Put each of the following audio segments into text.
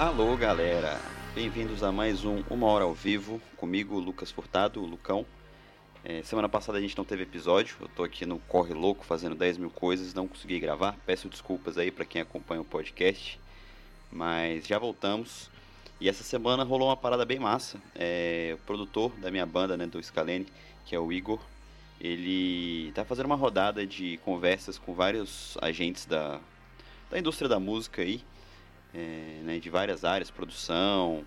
Alô galera, bem-vindos a mais um Uma Hora ao Vivo, comigo Lucas Furtado, Lucão. É, semana passada a gente não teve episódio, eu tô aqui no Corre Louco fazendo 10 mil coisas, não consegui gravar, peço desculpas aí para quem acompanha o podcast, mas já voltamos. E essa semana rolou uma parada bem massa, é, o produtor da minha banda, né, do Scalene, que é o Igor, ele tá fazendo uma rodada de conversas com vários agentes da, da indústria da música aí, é, né, de várias áreas, produção,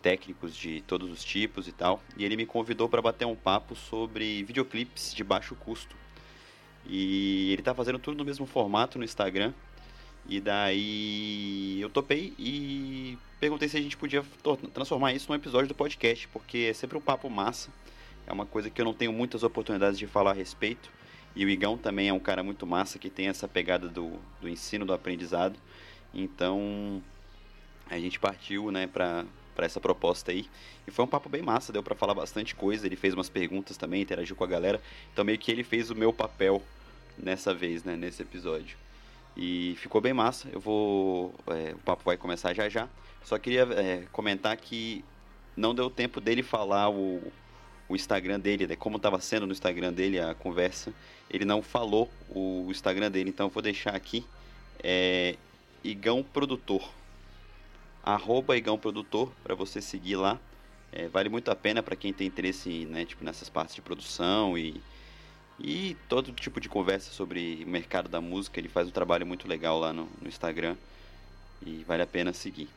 técnicos de todos os tipos e tal. E ele me convidou para bater um papo sobre videoclipes de baixo custo. E ele tá fazendo tudo no mesmo formato no Instagram. E daí eu topei e perguntei se a gente podia transformar isso num episódio do podcast, porque é sempre um papo massa. É uma coisa que eu não tenho muitas oportunidades de falar a respeito. E o Igão também é um cara muito massa que tem essa pegada do, do ensino, do aprendizado. Então a gente partiu, né, para para essa proposta aí. E foi um papo bem massa, deu para falar bastante coisa. Ele fez umas perguntas também, interagiu com a galera. Então meio que ele fez o meu papel nessa vez, né, nesse episódio. E ficou bem massa. Eu vou, é, o papo vai começar já já. Só queria é, comentar que não deu tempo dele falar o, o Instagram dele, né, como estava sendo no Instagram dele a conversa. Ele não falou o Instagram dele, então eu vou deixar aqui. É, Igão Produtor. Arroba Igão Produtor para você seguir lá. É, vale muito a pena para quem tem interesse né, tipo, nessas partes de produção e, e todo tipo de conversa sobre o mercado da música. Ele faz um trabalho muito legal lá no, no Instagram e vale a pena seguir.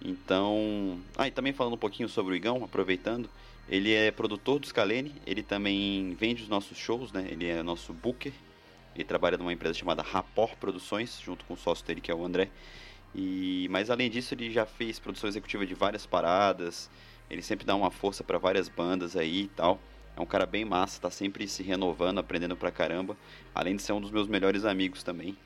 Então, ah, e também falando um pouquinho sobre o Igão, aproveitando, ele é produtor do Scalene, ele também vende os nossos shows, né? Ele é nosso booker ele trabalha numa empresa chamada Rapor Produções, junto com o sócio dele, que é o André. E, mas além disso, ele já fez produção executiva de várias paradas. Ele sempre dá uma força para várias bandas aí e tal. É um cara bem massa, tá sempre se renovando, aprendendo pra caramba. Além de ser um dos meus melhores amigos também.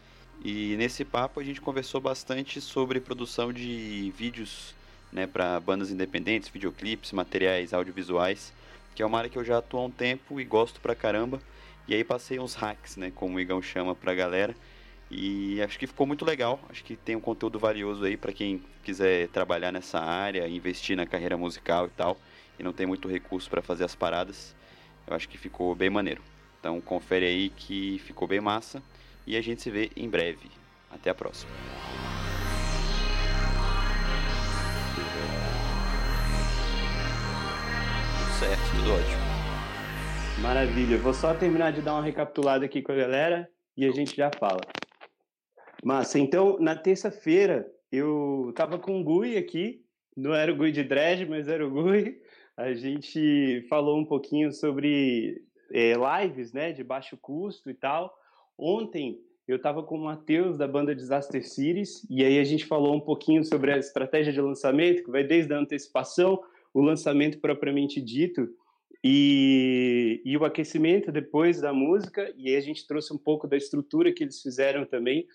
E nesse papo a gente conversou bastante sobre produção de vídeos né, para bandas independentes, videoclipes, materiais audiovisuais, que é uma área que eu já atuo há um tempo e gosto pra caramba. E aí passei uns hacks, né, como o Igão chama pra galera. E acho que ficou muito legal. Acho que tem um conteúdo valioso aí para quem quiser trabalhar nessa área, investir na carreira musical e tal, e não tem muito recurso para fazer as paradas. Eu acho que ficou bem maneiro. Então confere aí que ficou bem massa e a gente se vê em breve. Até a próxima. Tudo certo, tudo ótimo. Maravilha. Vou só terminar de dar uma recapitulada aqui com a galera e a gente já fala. Massa. Então, na terça-feira, eu tava com o Gui aqui. Não era o Gui de dread, mas era o Gui. A gente falou um pouquinho sobre é, lives, né, de baixo custo e tal. Ontem eu estava com o Matheus da banda Disaster Cities e aí a gente falou um pouquinho sobre a estratégia de lançamento, que vai desde a antecipação, o lançamento propriamente dito e, e o aquecimento depois da música, e aí a gente trouxe um pouco da estrutura que eles fizeram também,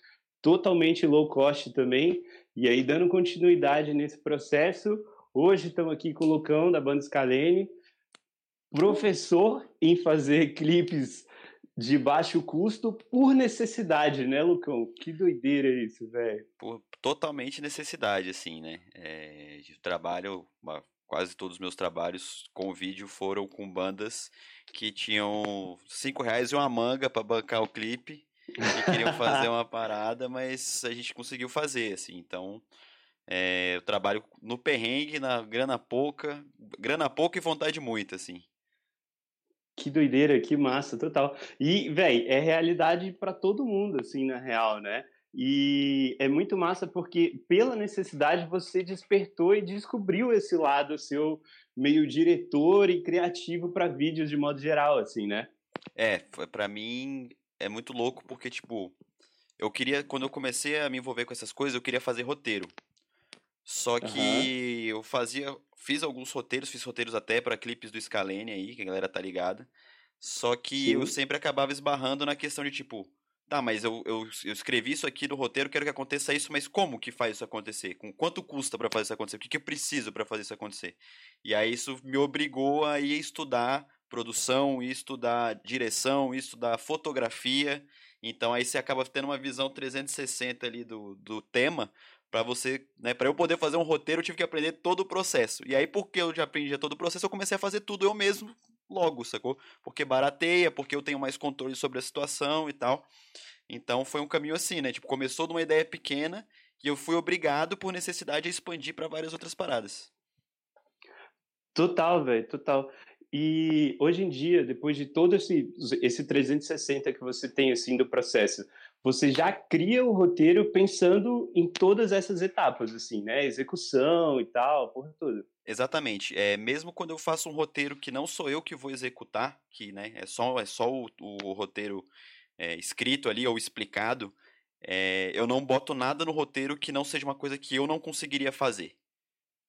totalmente low cost também, e aí dando continuidade nesse processo, hoje estamos aqui com o Lucão da banda Scalene, professor em fazer clipes de baixo custo por necessidade, né, Lucão? Que doideira isso, velho. Totalmente necessidade, assim, né? É, de trabalho, quase todos os meus trabalhos com vídeo foram com bandas que tinham cinco reais e uma manga para bancar o clipe e queriam fazer uma parada, mas a gente conseguiu fazer, assim. Então, é, eu trabalho no perrengue, na grana pouca, grana pouca e vontade muita, assim. Que doideira, que massa, total. E, velho, é realidade para todo mundo, assim, na real, né? E é muito massa porque, pela necessidade, você despertou e descobriu esse lado seu meio diretor e criativo para vídeos de modo geral, assim, né? É, para mim é muito louco porque, tipo, eu queria, quando eu comecei a me envolver com essas coisas, eu queria fazer roteiro. Só que uhum. eu fazia, fiz alguns roteiros, fiz roteiros até para clipes do Scalene aí, que a galera tá ligada. Só que Sim. eu sempre acabava esbarrando na questão de, tipo, tá, mas eu, eu, eu, escrevi isso aqui no roteiro, quero que aconteça isso, mas como que faz isso acontecer? Com quanto custa para fazer isso acontecer? O que, que eu preciso para fazer isso acontecer? E aí isso me obrigou a ir estudar produção, ir estudar direção, ir estudar fotografia. Então aí você acaba tendo uma visão 360 ali do, do tema para você, né, para eu poder fazer um roteiro, eu tive que aprender todo o processo. E aí porque eu já aprendi todo o processo, eu comecei a fazer tudo eu mesmo logo, sacou? Porque barateia, porque eu tenho mais controle sobre a situação e tal. Então foi um caminho assim, né? Tipo, começou de uma ideia pequena e eu fui obrigado por necessidade a expandir para várias outras paradas. Total, velho, total. E hoje em dia, depois de todo esse, esse 360 que você tem assim do processo, você já cria o roteiro pensando em todas essas etapas, assim, né? Execução e tal, porra toda. Exatamente. É, mesmo quando eu faço um roteiro que não sou eu que vou executar, que né, é só, é só o, o roteiro é, escrito ali ou explicado, é, eu não boto nada no roteiro que não seja uma coisa que eu não conseguiria fazer.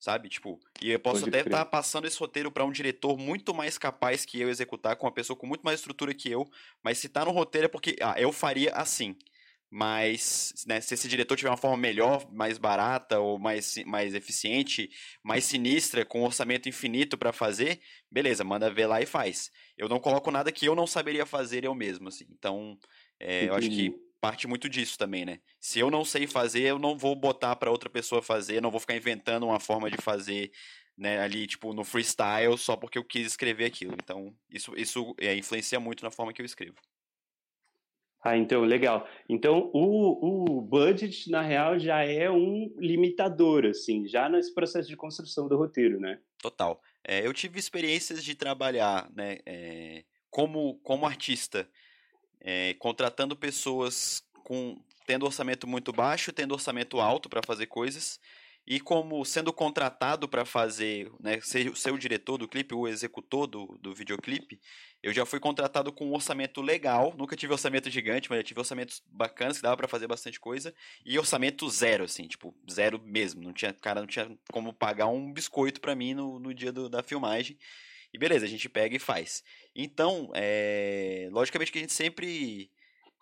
Sabe? Tipo, e eu posso Pode até estar tá passando esse roteiro para um diretor muito mais capaz que eu executar, com uma pessoa com muito mais estrutura que eu, mas se tá no roteiro é porque, ah, eu faria assim. Mas né, se esse diretor tiver uma forma melhor, mais barata ou mais, mais eficiente, mais sinistra, com um orçamento infinito para fazer, beleza, manda ver lá e faz. Eu não coloco nada que eu não saberia fazer eu mesmo, assim. Então, é, eu acho que parte muito disso também, né? Se eu não sei fazer, eu não vou botar para outra pessoa fazer, não vou ficar inventando uma forma de fazer né, ali, tipo, no freestyle só porque eu quis escrever aquilo. Então, isso, isso é, influencia muito na forma que eu escrevo. Ah, então, legal. Então, o, o budget, na real, já é um limitador, assim, já nesse processo de construção do roteiro, né? Total. É, eu tive experiências de trabalhar, né, é, como, como artista, é, contratando pessoas com tendo orçamento muito baixo, tendo orçamento alto para fazer coisas, e como sendo contratado para fazer, né, ser, ser o diretor do clipe, o executor do, do videoclipe, eu já fui contratado com um orçamento legal, nunca tive orçamento gigante, mas já tive orçamentos bacanas que dava para fazer bastante coisa, e orçamento zero, assim, tipo, zero mesmo, não tinha, cara, não tinha como pagar um biscoito para mim no, no dia do, da filmagem, e beleza, a gente pega e faz. Então, é, logicamente que a gente sempre,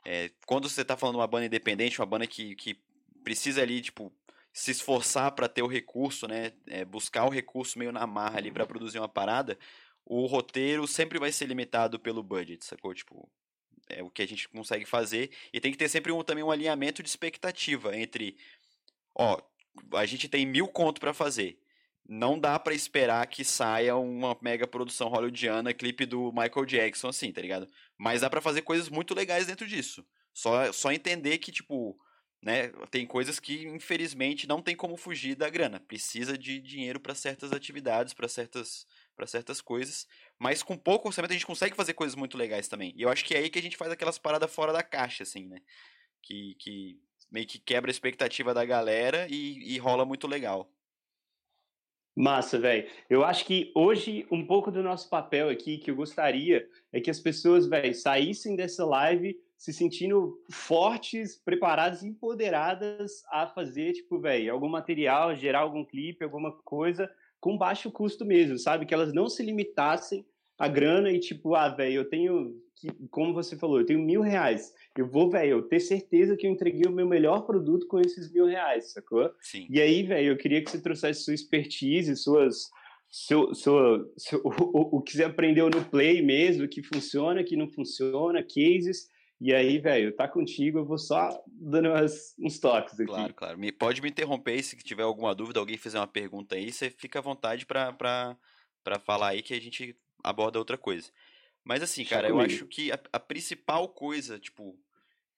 é, quando você tá falando de uma banda independente, uma banda que, que precisa ali, tipo, se esforçar para ter o recurso, né? É, buscar o recurso meio na marra ali para produzir uma parada, o roteiro sempre vai ser limitado pelo budget, sacou? Tipo, é o que a gente consegue fazer. E tem que ter sempre um, também um alinhamento de expectativa entre, ó, a gente tem mil conto para fazer. Não dá para esperar que saia uma mega produção hollywoodiana, clipe do Michael Jackson, assim, tá ligado? Mas dá para fazer coisas muito legais dentro disso. Só, só entender que, tipo, né? Tem coisas que, infelizmente, não tem como fugir da grana. Precisa de dinheiro para certas atividades, para certas, certas coisas. Mas com pouco orçamento a gente consegue fazer coisas muito legais também. E eu acho que é aí que a gente faz aquelas paradas fora da caixa, assim, né? Que, que meio que quebra a expectativa da galera e, e rola muito legal. Massa, velho. Eu acho que hoje um pouco do nosso papel aqui que eu gostaria é que as pessoas, velho, saíssem dessa live se sentindo fortes, preparadas, empoderadas a fazer, tipo, velho, algum material, gerar algum clipe, alguma coisa com baixo custo mesmo, sabe? Que elas não se limitassem a grana e tipo, ah, velho, eu tenho, como você falou, eu tenho mil reais. Eu vou, velho, eu ter certeza que eu entreguei o meu melhor produto com esses mil reais, sacou? Sim. E aí, velho, eu queria que você trouxesse sua expertise, suas, seu, seu, seu, o, o que você aprendeu no play mesmo, que funciona, que não funciona, cases, e aí, velho, tá contigo, eu vou só dando umas, uns toques aqui. Claro, claro. Me, pode me interromper se tiver alguma dúvida, alguém fizer uma pergunta aí, você fica à vontade pra falar aí que a gente aborda outra coisa. Mas assim, cara, eu acho que a, a principal coisa, tipo,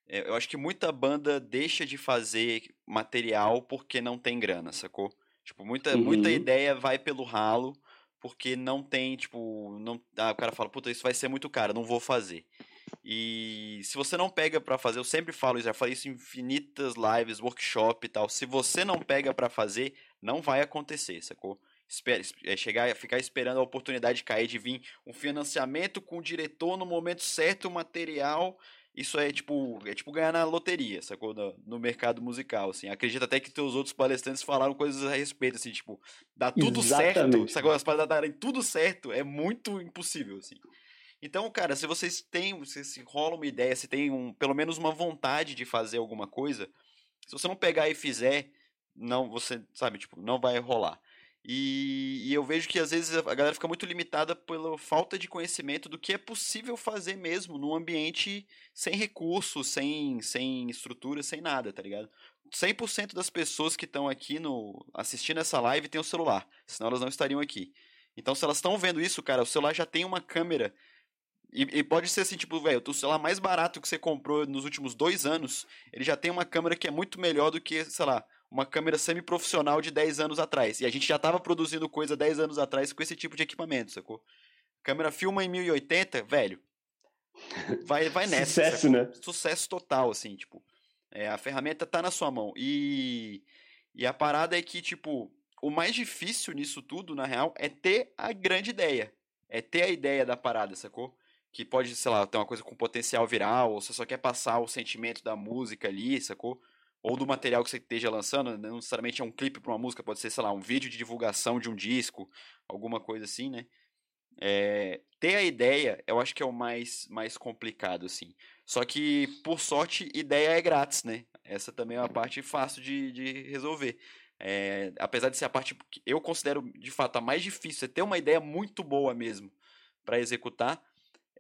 é, eu acho que muita banda deixa de fazer material porque não tem grana, sacou? Tipo, muita, uhum. muita ideia vai pelo ralo porque não tem, tipo, não, ah, o cara fala, puta, isso vai ser muito caro, não vou fazer. E se você não pega para fazer, eu sempre falo, já falei isso em infinitas lives, workshop e tal. Se você não pega para fazer, não vai acontecer, sacou? Espera, é, chegar, ficar esperando a oportunidade de cair, de vir um financiamento com o diretor no momento certo, o material. Isso é tipo, é tipo ganhar na loteria, sacou? No, no mercado musical, assim. Acredito até que teus outros palestrantes falaram coisas a respeito, assim, tipo, dá tudo Exatamente. certo, sacou? As paradas darem tudo certo é muito impossível, assim. Então, cara, se vocês têm, se, se rola uma ideia, se tem um, pelo menos uma vontade de fazer alguma coisa, se você não pegar e fizer, não, você, sabe, tipo, não vai rolar. E, e, eu vejo que às vezes a galera fica muito limitada pela falta de conhecimento do que é possível fazer mesmo num ambiente sem recursos, sem, sem estrutura, sem nada, tá ligado? 100% das pessoas que estão aqui no assistindo essa live têm o um celular, senão elas não estariam aqui. Então, se elas estão vendo isso, cara, o celular já tem uma câmera. E, e pode ser assim, tipo, velho, o celular mais barato que você comprou nos últimos dois anos, ele já tem uma câmera que é muito melhor do que, sei lá, uma câmera semi-profissional de 10 anos atrás. E a gente já estava produzindo coisa 10 anos atrás com esse tipo de equipamento, sacou? câmera filma em 1080, velho. Vai, vai nessa. Sucesso, sacou? né? Sucesso total, assim, tipo. É, a ferramenta tá na sua mão. E, e a parada é que, tipo, o mais difícil nisso tudo, na real, é ter a grande ideia. É ter a ideia da parada, sacou? Que pode, sei lá, ter uma coisa com potencial viral, ou você só quer passar o sentimento da música ali, sacou? Ou do material que você esteja lançando, não necessariamente é um clipe para uma música, pode ser, sei lá, um vídeo de divulgação de um disco, alguma coisa assim, né? É, ter a ideia, eu acho que é o mais, mais complicado, assim. Só que, por sorte, ideia é grátis, né? Essa também é uma parte fácil de, de resolver. É, apesar de ser a parte que eu considero, de fato, a mais difícil, é ter uma ideia muito boa mesmo para executar.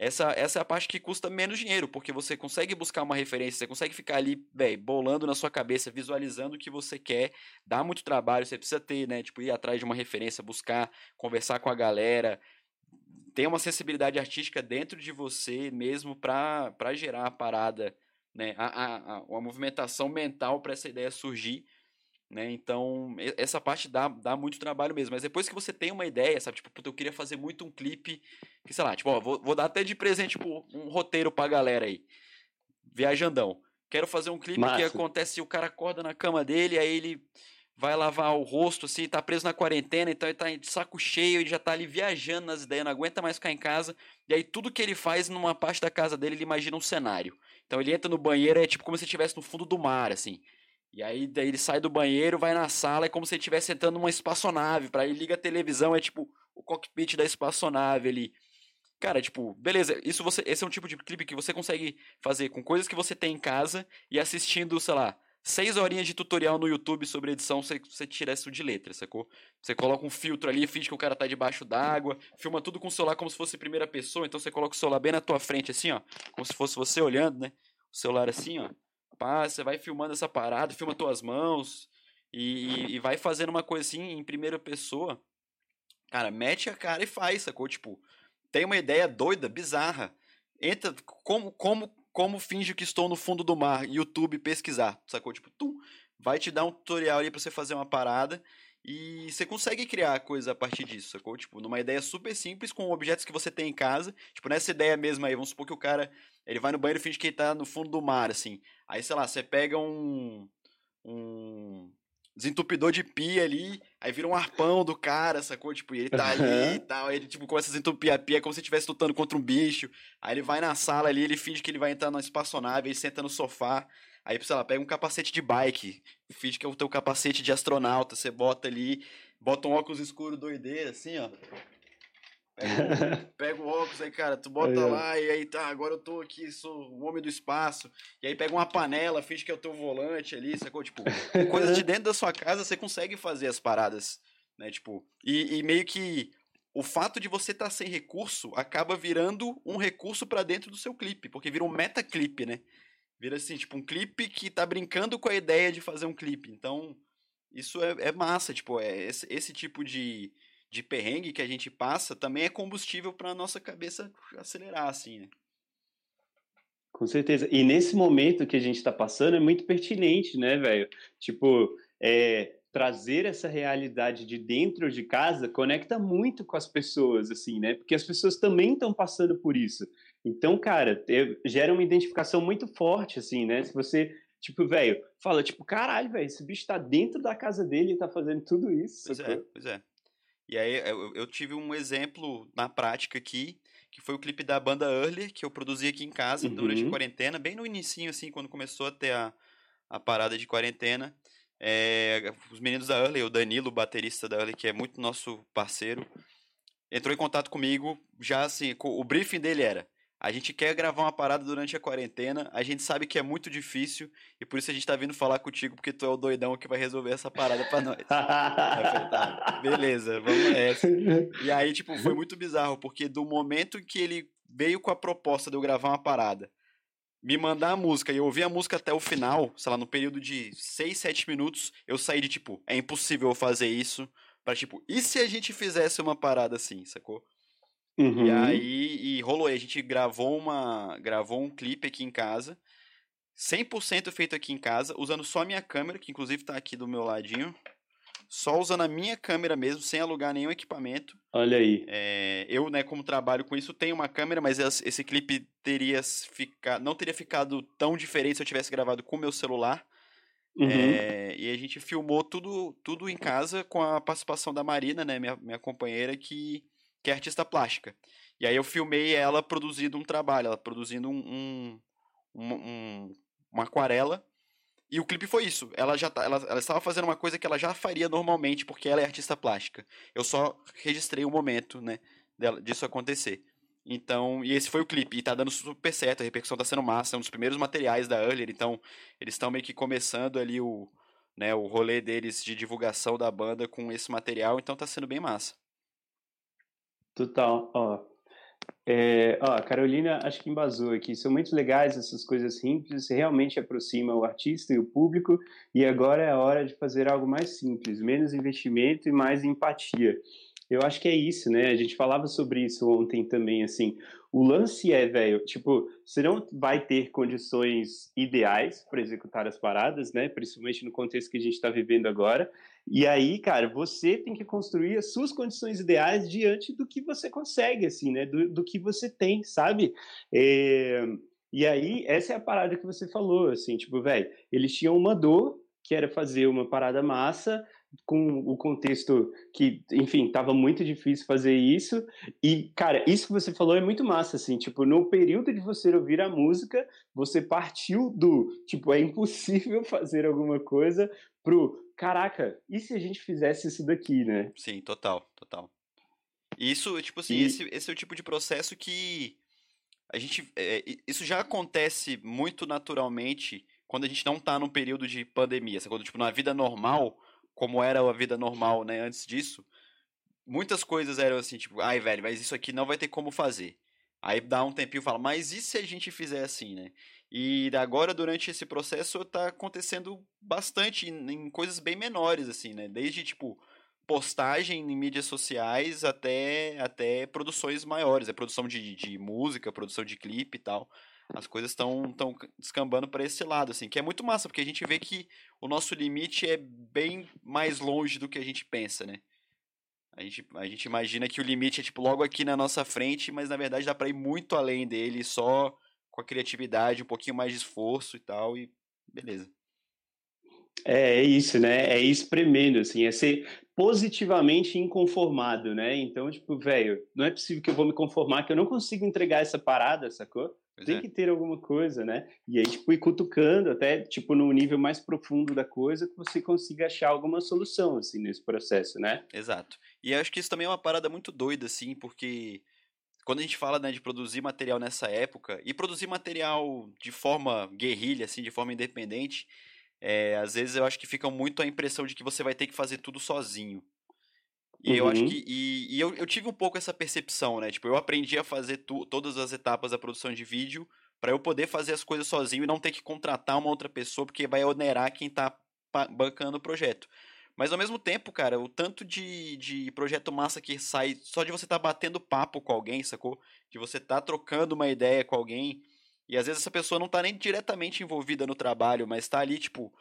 Essa, essa é a parte que custa menos dinheiro, porque você consegue buscar uma referência, você consegue ficar ali, velho, bolando na sua cabeça, visualizando o que você quer, dá muito trabalho, você precisa ter, né, tipo, ir atrás de uma referência, buscar, conversar com a galera, tem uma sensibilidade artística dentro de você mesmo para gerar a parada, né? A, a, a, uma movimentação mental para essa ideia surgir. Né? Então, essa parte dá, dá muito trabalho mesmo. Mas depois que você tem uma ideia, sabe? Tipo, eu queria fazer muito um clipe, que sei lá, tipo, ó, vou, vou dar até de presente tipo, um roteiro pra galera aí. Viajandão. Quero fazer um clipe Massa. que acontece, o cara acorda na cama dele, aí ele vai lavar o rosto, assim, tá preso na quarentena, então ele tá de saco cheio, ele já tá ali viajando nas ideias, não aguenta mais ficar em casa. E aí tudo que ele faz numa parte da casa dele, ele imagina um cenário. Então ele entra no banheiro, é tipo como se estivesse no fundo do mar, assim. E aí daí ele sai do banheiro, vai na sala, é como se ele estivesse entrando numa espaçonave. Para ele liga a televisão, é tipo o cockpit da espaçonave ali. Cara, tipo, beleza, isso você, esse é um tipo de clipe que você consegue fazer com coisas que você tem em casa e assistindo, sei lá, seis horinhas de tutorial no YouTube sobre edição, você, você tira isso de letra, sacou? Você coloca um filtro ali, finge que o cara tá debaixo d'água, filma tudo com o celular como se fosse primeira pessoa, então você coloca o celular bem na tua frente, assim, ó, como se fosse você olhando, né? O celular assim, ó. Você vai filmando essa parada, filma tuas mãos e, e vai fazendo uma coisa assim em primeira pessoa. Cara, mete a cara e faz, sacou? Tipo, tem uma ideia doida, bizarra. Entra, como, como como finge que estou no fundo do mar, YouTube pesquisar, sacou? Tipo, tum, vai te dar um tutorial ali para você fazer uma parada e você consegue criar coisa a partir disso, sacou? Tipo, numa ideia super simples com objetos que você tem em casa, tipo, nessa ideia mesmo aí, vamos supor que o cara, ele vai no banheiro e finge que ele tá no fundo do mar, assim. Aí, sei lá, você pega um um desentupidor de pia ali, aí vira um arpão do cara, sacou? Tipo, e ele tá ali e tal, aí ele tipo, começa a desentupir a pia como se estivesse lutando contra um bicho. Aí ele vai na sala ali, ele finge que ele vai entrar numa espaçonave, aí senta no sofá. Aí, sei lá, pega um capacete de bike, finge que é o teu capacete de astronauta, você bota ali, bota um óculos escuro doideira, assim, ó. Pega, pega o óculos aí, cara, tu bota aí, lá e aí tá, agora eu tô aqui, sou o homem do espaço. E aí pega uma panela, finge que é o teu volante ali, sacou? Tipo, coisas de dentro da sua casa você consegue fazer as paradas, né? Tipo, e, e meio que o fato de você estar tá sem recurso acaba virando um recurso para dentro do seu clipe, porque vira um metaclip, né? Vira assim, tipo, um clipe que tá brincando com a ideia de fazer um clipe. Então, isso é, é massa, tipo, é esse, esse tipo de, de perrengue que a gente passa também é combustível para nossa cabeça acelerar, assim, né? Com certeza. E nesse momento que a gente está passando é muito pertinente, né, velho? Tipo, é, trazer essa realidade de dentro de casa conecta muito com as pessoas, assim, né? Porque as pessoas também estão passando por isso. Então, cara, gera uma identificação muito forte, assim, né? Se você, tipo, velho, fala, tipo, caralho, velho, esse bicho tá dentro da casa dele e tá fazendo tudo isso. Pois é, pois é. E aí eu, eu, tive um exemplo na prática aqui, que foi o clipe da banda Early, que eu produzi aqui em casa uhum. durante a quarentena, bem no início assim, quando começou a ter a, a parada de quarentena. É, os meninos da Early, o Danilo, baterista da Early, que é muito nosso parceiro, entrou em contato comigo, já assim, o briefing dele era: a gente quer gravar uma parada durante a quarentena, a gente sabe que é muito difícil e por isso a gente tá vindo falar contigo porque tu é o doidão que vai resolver essa parada pra nós. falei, tá, beleza, vamos nessa. E aí, tipo, foi muito bizarro porque do momento que ele veio com a proposta de eu gravar uma parada, me mandar a música e eu ouvir a música até o final, sei lá, no período de 6, 7 minutos, eu saí de tipo, é impossível eu fazer isso, pra tipo, e se a gente fizesse uma parada assim, sacou? Uhum. E aí e rolou. a gente gravou uma gravou um clipe aqui em casa, 100% feito aqui em casa, usando só a minha câmera, que inclusive tá aqui do meu ladinho. Só usando a minha câmera mesmo, sem alugar nenhum equipamento. Olha aí. É, eu, né, como trabalho com isso, tenho uma câmera, mas esse clipe teria ficado, não teria ficado tão diferente se eu tivesse gravado com o meu celular. Uhum. É, e a gente filmou tudo, tudo em casa com a participação da Marina, né, minha, minha companheira, que que é artista plástica. E aí eu filmei ela produzindo um trabalho, ela produzindo um, um, um, uma aquarela. E o clipe foi isso. Ela já tá, ela, ela estava fazendo uma coisa que ela já faria normalmente, porque ela é artista plástica. Eu só registrei o momento, né, dela, disso acontecer. Então, e esse foi o clipe, e tá dando super certo, a repercussão tá sendo massa, é um dos primeiros materiais da Earlier, então eles estão meio que começando ali o, né, o rolê deles de divulgação da banda com esse material, então tá sendo bem massa. Total, ó. É, ó, a Carolina acho que embasou aqui. São muito legais essas coisas simples, realmente aproxima o artista e o público, e agora é a hora de fazer algo mais simples, menos investimento e mais empatia. Eu acho que é isso, né? A gente falava sobre isso ontem também, assim. O lance é, velho, tipo, você não vai ter condições ideais para executar as paradas, né? Principalmente no contexto que a gente está vivendo agora. E aí, cara, você tem que construir as suas condições ideais diante do que você consegue, assim, né? Do, do que você tem, sabe? É... E aí, essa é a parada que você falou, assim, tipo, velho, eles tinham uma dor, que era fazer uma parada massa, com o contexto que, enfim, tava muito difícil fazer isso. E, cara, isso que você falou é muito massa, assim, tipo, no período de você ouvir a música, você partiu do, tipo, é impossível fazer alguma coisa pro, caraca, e se a gente fizesse isso daqui, né? Sim, total, total. Isso, tipo assim, e... esse, esse é o tipo de processo que a gente, é, isso já acontece muito naturalmente quando a gente não tá num período de pandemia, quando, tipo, na vida normal como era a vida normal, né, antes disso, muitas coisas eram assim, tipo, ai, velho, mas isso aqui não vai ter como fazer. Aí dá um tempinho e fala, mas e se a gente fizer assim, né? E agora, durante esse processo, tá acontecendo bastante em, em coisas bem menores, assim, né? Desde, tipo, postagem em mídias sociais até, até produções maiores. É produção de, de música, produção de clipe e tal as coisas estão tão descambando para esse lado, assim, que é muito massa, porque a gente vê que o nosso limite é bem mais longe do que a gente pensa, né? A gente, a gente imagina que o limite é tipo logo aqui na nossa frente, mas na verdade dá para ir muito além dele, só com a criatividade, um pouquinho mais de esforço e tal, e beleza. É, é isso, né? É espremendo, assim, é ser positivamente inconformado, né? Então, tipo, velho, não é possível que eu vou me conformar, que eu não consigo entregar essa parada, sacou? Pois tem é. que ter alguma coisa, né? E aí, tipo, ir cutucando até, tipo, no nível mais profundo da coisa, que você consiga achar alguma solução, assim, nesse processo, né? Exato. E acho que isso também é uma parada muito doida, assim, porque quando a gente fala, né, de produzir material nessa época, e produzir material de forma guerrilha, assim, de forma independente, é, às vezes eu acho que fica muito a impressão de que você vai ter que fazer tudo sozinho. E uhum. eu acho uhum. que. E, e eu, eu, tive um pouco essa percepção, né? Tipo, eu aprendi a fazer tu, todas as etapas da produção de vídeo para eu poder fazer as coisas sozinho e não ter que contratar uma outra pessoa, porque vai onerar quem tá bancando o projeto. Mas ao mesmo tempo, cara, o tanto de, de projeto massa que sai só de você estar tá batendo papo com alguém, sacou? De você estar tá trocando uma ideia com alguém. E às vezes essa pessoa não tá nem diretamente envolvida no trabalho, mas tá ali, tipo,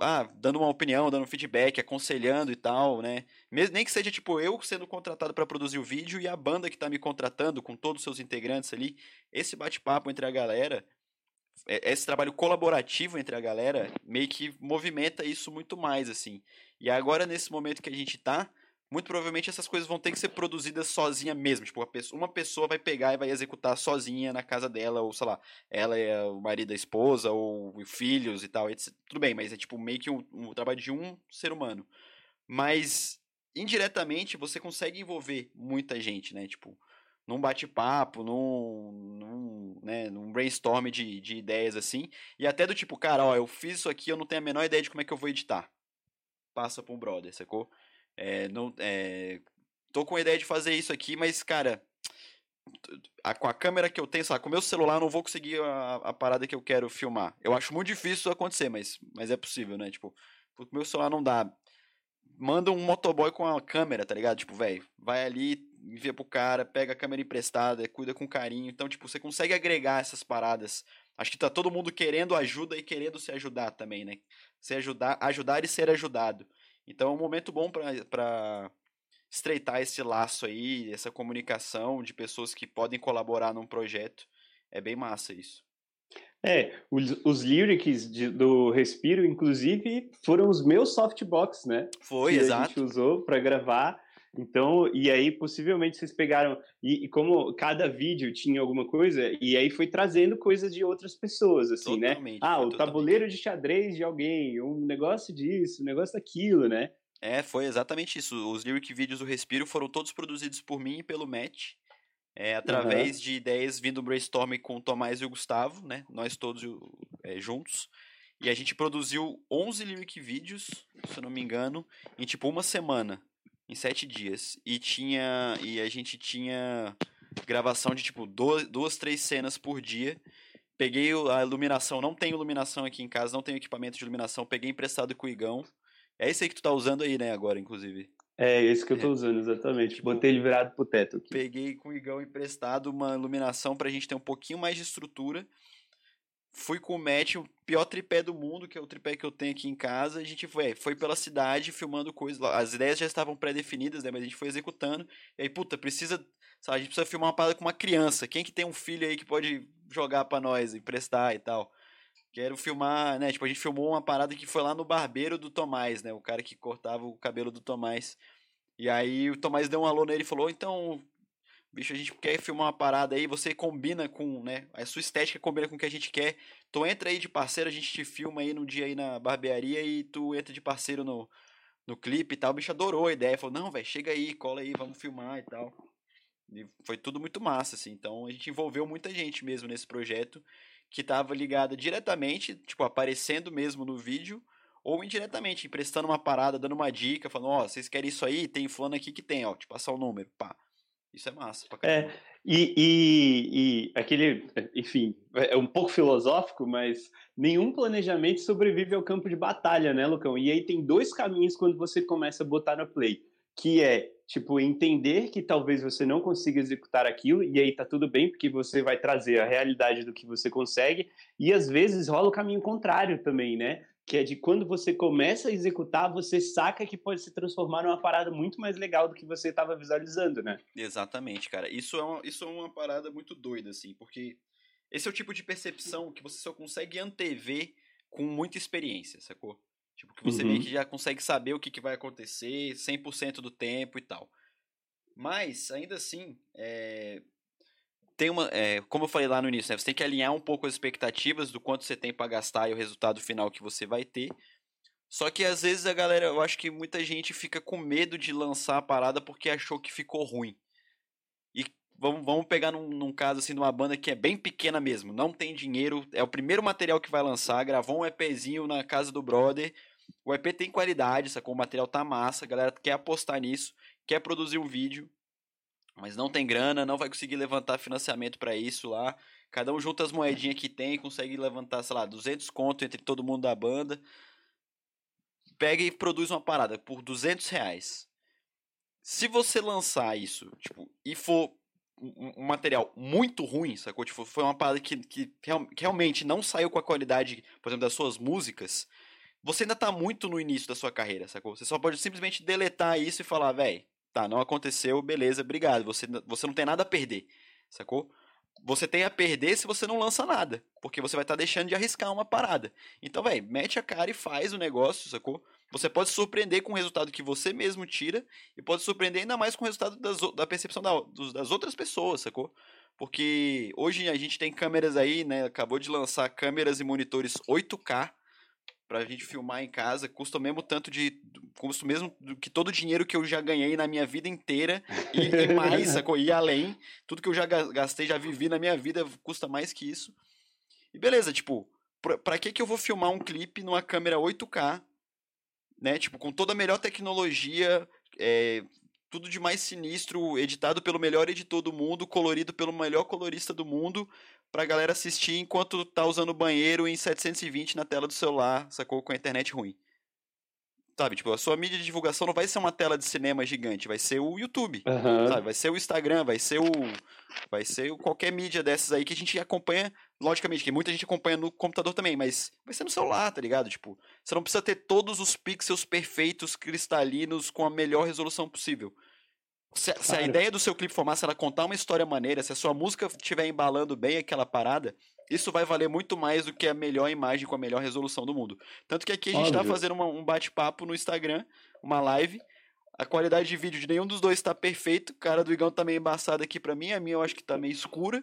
ah, dando uma opinião, dando feedback, aconselhando e tal, né? Nem que seja tipo eu sendo contratado para produzir o vídeo e a banda que tá me contratando com todos os seus integrantes ali, esse bate-papo entre a galera, é, esse trabalho colaborativo entre a galera, meio que movimenta isso muito mais assim. E agora nesse momento que a gente tá, muito provavelmente essas coisas vão ter que ser produzidas sozinha mesmo. Tipo, uma pessoa vai pegar e vai executar sozinha na casa dela, ou sei lá, ela é o marido da esposa, ou filhos e tal. Etc. Tudo bem, mas é tipo meio que um, um trabalho de um ser humano. Mas indiretamente você consegue envolver muita gente, né? Tipo, num bate-papo, num, num, né, num brainstorm de, de ideias assim. E até do tipo, cara, ó, eu fiz isso aqui, eu não tenho a menor ideia de como é que eu vou editar. Passa pra um brother, sacou? É, não, é, tô com a ideia de fazer isso aqui, mas, cara, a, com a câmera que eu tenho, sabe, com o meu celular eu não vou conseguir a, a parada que eu quero filmar. Eu acho muito difícil isso acontecer, mas, mas é possível, né? Tipo, com o meu celular não dá. Manda um motoboy com a câmera, tá ligado? Tipo, velho, vai ali, envia pro cara, pega a câmera emprestada, cuida com carinho. Então, tipo, você consegue agregar essas paradas. Acho que tá todo mundo querendo ajuda e querendo se ajudar também, né? Se ajudar, ajudar e ser ajudado. Então é um momento bom para estreitar esse laço aí, essa comunicação de pessoas que podem colaborar num projeto. É bem massa isso. É, os, os lyrics de, do Respiro, inclusive, foram os meus softbox, né? Foi, que exato. A gente usou para gravar. Então, e aí possivelmente vocês pegaram e, e, como cada vídeo tinha alguma coisa, e aí foi trazendo coisas de outras pessoas, assim, né? totalmente, né? Ah, o totalmente. tabuleiro de xadrez de alguém, um negócio disso, um negócio daquilo, né? É, foi exatamente isso. Os lyric vídeos do Respiro foram todos produzidos por mim e pelo Matt. É, através uhum. de ideias vindo do brainstorming com o Tomás e o Gustavo, né? Nós todos é, juntos. E a gente produziu 11 lyric vídeos, se eu não me engano, em tipo uma semana, em sete dias. E tinha. E a gente tinha gravação de tipo duas, duas três cenas por dia. Peguei a iluminação, não tenho iluminação aqui em casa, não tenho equipamento de iluminação, peguei emprestado com o Igão. É esse aí que tu tá usando aí, né, agora, inclusive. É, esse que eu tô usando, exatamente. Tipo, Botei ele virado pro teto aqui. Peguei com o Igão emprestado uma iluminação pra gente ter um pouquinho mais de estrutura. Fui com o Matt, o pior tripé do mundo, que é o tripé que eu tenho aqui em casa. A gente foi, foi pela cidade filmando coisas lá. As ideias já estavam pré-definidas, né? Mas a gente foi executando. E aí, puta, precisa. Sabe, a gente precisa filmar uma parada com uma criança. Quem que tem um filho aí que pode jogar pra nós, emprestar e tal? Quero filmar, né? Tipo, a gente filmou uma parada que foi lá no barbeiro do Tomás, né? O cara que cortava o cabelo do Tomás. E aí o Tomás deu um alô nele e falou: então, bicho, a gente quer filmar uma parada aí, você combina com, né? A sua estética combina com o que a gente quer. Tu entra aí de parceiro, a gente te filma aí no dia aí na barbearia e tu entra de parceiro no, no clipe e tal. O bicho adorou a ideia, falou: não, velho, chega aí, cola aí, vamos filmar e tal. E foi tudo muito massa, assim. Então a gente envolveu muita gente mesmo nesse projeto que estava ligada diretamente, tipo, aparecendo mesmo no vídeo, ou indiretamente, emprestando uma parada, dando uma dica, falando, ó, oh, vocês querem isso aí? Tem fulano aqui que tem, ó, te passar o número, pá. Isso é massa pra caramba. É, e, e, e aquele, enfim, é um pouco filosófico, mas nenhum planejamento sobrevive ao campo de batalha, né, Lucão? E aí tem dois caminhos quando você começa a botar no play, que é tipo, entender que talvez você não consiga executar aquilo, e aí tá tudo bem, porque você vai trazer a realidade do que você consegue, e às vezes rola o caminho contrário também, né? Que é de quando você começa a executar, você saca que pode se transformar numa parada muito mais legal do que você estava visualizando, né? Exatamente, cara. Isso é, uma, isso é uma parada muito doida, assim, porque esse é o tipo de percepção que você só consegue antever com muita experiência, sacou? Tipo, que você uhum. meio que já consegue saber o que, que vai acontecer 100% do tempo e tal. Mas, ainda assim, é... tem uma. É, como eu falei lá no início, né? você tem que alinhar um pouco as expectativas do quanto você tem para gastar e o resultado final que você vai ter. Só que às vezes a galera, eu acho que muita gente fica com medo de lançar a parada porque achou que ficou ruim. E vamos, vamos pegar num, num caso assim de uma banda que é bem pequena mesmo, não tem dinheiro, é o primeiro material que vai lançar, gravou um EPzinho na casa do brother. O EP tem qualidade, sacou? O material tá massa, a galera quer apostar nisso, quer produzir um vídeo, mas não tem grana, não vai conseguir levantar financiamento para isso lá. Cada um junta as moedinhas que tem consegue levantar, sei lá, 200 conto entre todo mundo da banda. Pega e produz uma parada por 200 reais. Se você lançar isso, tipo, e for um, material muito ruim, sacou? Tipo, foi uma parada que, que, que realmente não saiu com a qualidade, por exemplo, das suas músicas, você ainda tá muito no início da sua carreira, sacou? Você só pode simplesmente deletar isso e falar, velho, tá, não aconteceu, beleza, obrigado. Você, você não tem nada a perder, sacou? Você tem a perder se você não lança nada, porque você vai estar tá deixando de arriscar uma parada. Então, velho, mete a cara e faz o negócio, sacou? Você pode surpreender com o resultado que você mesmo tira e pode surpreender ainda mais com o resultado das, da percepção da, das outras pessoas, sacou? Porque hoje a gente tem câmeras aí, né? Acabou de lançar câmeras e monitores 8K pra gente filmar em casa, custa o mesmo tanto de custo mesmo do que todo o dinheiro que eu já ganhei na minha vida inteira e, e mais, sacou? E além, tudo que eu já gastei, já vivi na minha vida custa mais que isso. E beleza, tipo, pra, pra que que eu vou filmar um clipe numa câmera 8K, né? Tipo, com toda a melhor tecnologia, é, tudo de mais sinistro, editado pelo melhor editor do mundo, colorido pelo melhor colorista do mundo, pra galera assistir enquanto tá usando o banheiro em 720 na tela do celular, sacou? Com a internet ruim. Sabe, tipo, a sua mídia de divulgação não vai ser uma tela de cinema gigante, vai ser o YouTube, Aham. sabe? Vai ser o Instagram, vai ser o vai ser o- qualquer mídia dessas aí que a gente acompanha, logicamente, que muita gente acompanha no computador também, mas vai ser no celular, tá ligado? Tipo, você não precisa ter todos os pixels perfeitos, cristalinos, com a melhor resolução possível. Se, se a ideia do seu clipe for se ela contar uma história maneira, se a sua música estiver embalando bem aquela parada, isso vai valer muito mais do que a melhor imagem com a melhor resolução do mundo. Tanto que aqui a gente tá Óbvio. fazendo uma- um bate-papo no Instagram, uma live. A qualidade de vídeo de nenhum dos dois tá perfeito. O cara do Igão tá meio embaçado aqui pra mim, a minha eu acho que tá meio escura.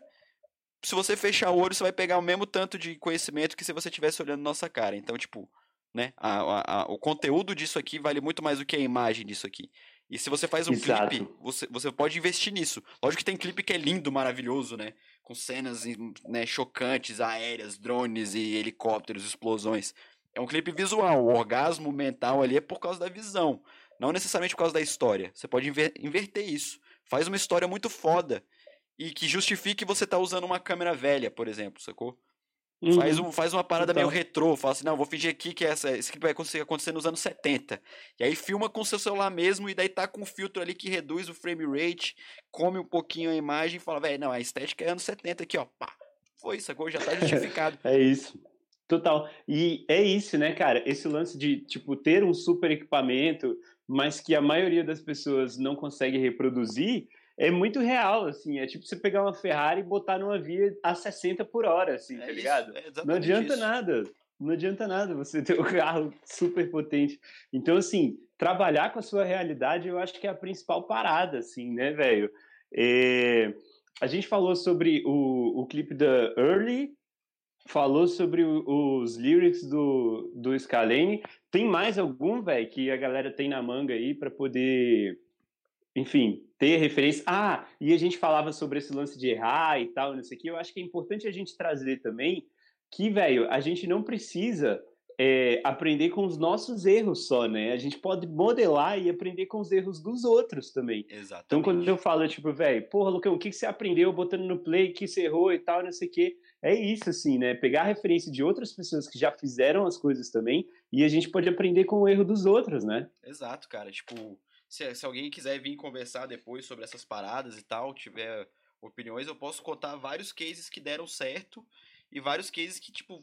Se você fechar o olho, você vai pegar o mesmo tanto de conhecimento que se você estivesse olhando nossa cara. Então, tipo, né? a- a- a- o conteúdo disso aqui vale muito mais do que a imagem disso aqui. E se você faz um Exato. clipe, você, você pode investir nisso. Lógico que tem clipe que é lindo, maravilhoso, né? Com cenas né, chocantes, aéreas, drones e helicópteros, explosões. É um clipe visual. O orgasmo mental ali é por causa da visão. Não necessariamente por causa da história. Você pode inver- inverter isso. Faz uma história muito foda. E que justifique você estar usando uma câmera velha, por exemplo, sacou? Faz, Uhum. um, faz uma parada meio Total. retrô, fala assim, não, vou fingir aqui que essa, esse clipe vai acontecer, acontecer nos anos 70. E aí filma com seu celular mesmo, e daí tá com um filtro ali que reduz o frame rate, come um pouquinho a imagem e fala, velho, não, a estética é anos 70 aqui, ó, pá. Foi, sacou? Já tá justificado. É isso. Total. E é isso, né, cara? Esse lance de, tipo, ter um super equipamento, mas que a maioria das pessoas não consegue reproduzir, é muito real, assim. É tipo você pegar uma Ferrari e botar numa via a 60 por hora, assim, É tá isso, ligado? é Não adianta isso. nada. Não adianta nada você ter um carro super potente. Então, assim, trabalhar com a sua realidade eu acho que é a principal parada, assim, né, velho? É, A gente falou sobre o, o clipe da Early, falou sobre o- os lyrics do, do Scalene. Tem mais algum, velho, que a galera tem na manga aí para poder, enfim, ter referência? Ah, e a gente falava sobre esse lance de errar e tal, não sei o que. Eu acho que é importante a gente trazer também que, velho, a gente não precisa é, aprender com os nossos erros só, né? A gente pode modelar e aprender com os erros dos outros também. Exatamente. Então, quando eu falo, tipo, velho, porra, Lucão, o que, que você aprendeu botando no play, que você errou e tal, não sei o quê. É isso, assim, né? Pegar a referência de outras pessoas que já fizeram as coisas também e a gente pode aprender com o erro dos outros, né? Exato, cara. Tipo, se, se alguém quiser vir conversar depois sobre essas paradas e tal, tiver opiniões, eu posso contar vários cases que deram certo e vários cases que, tipo,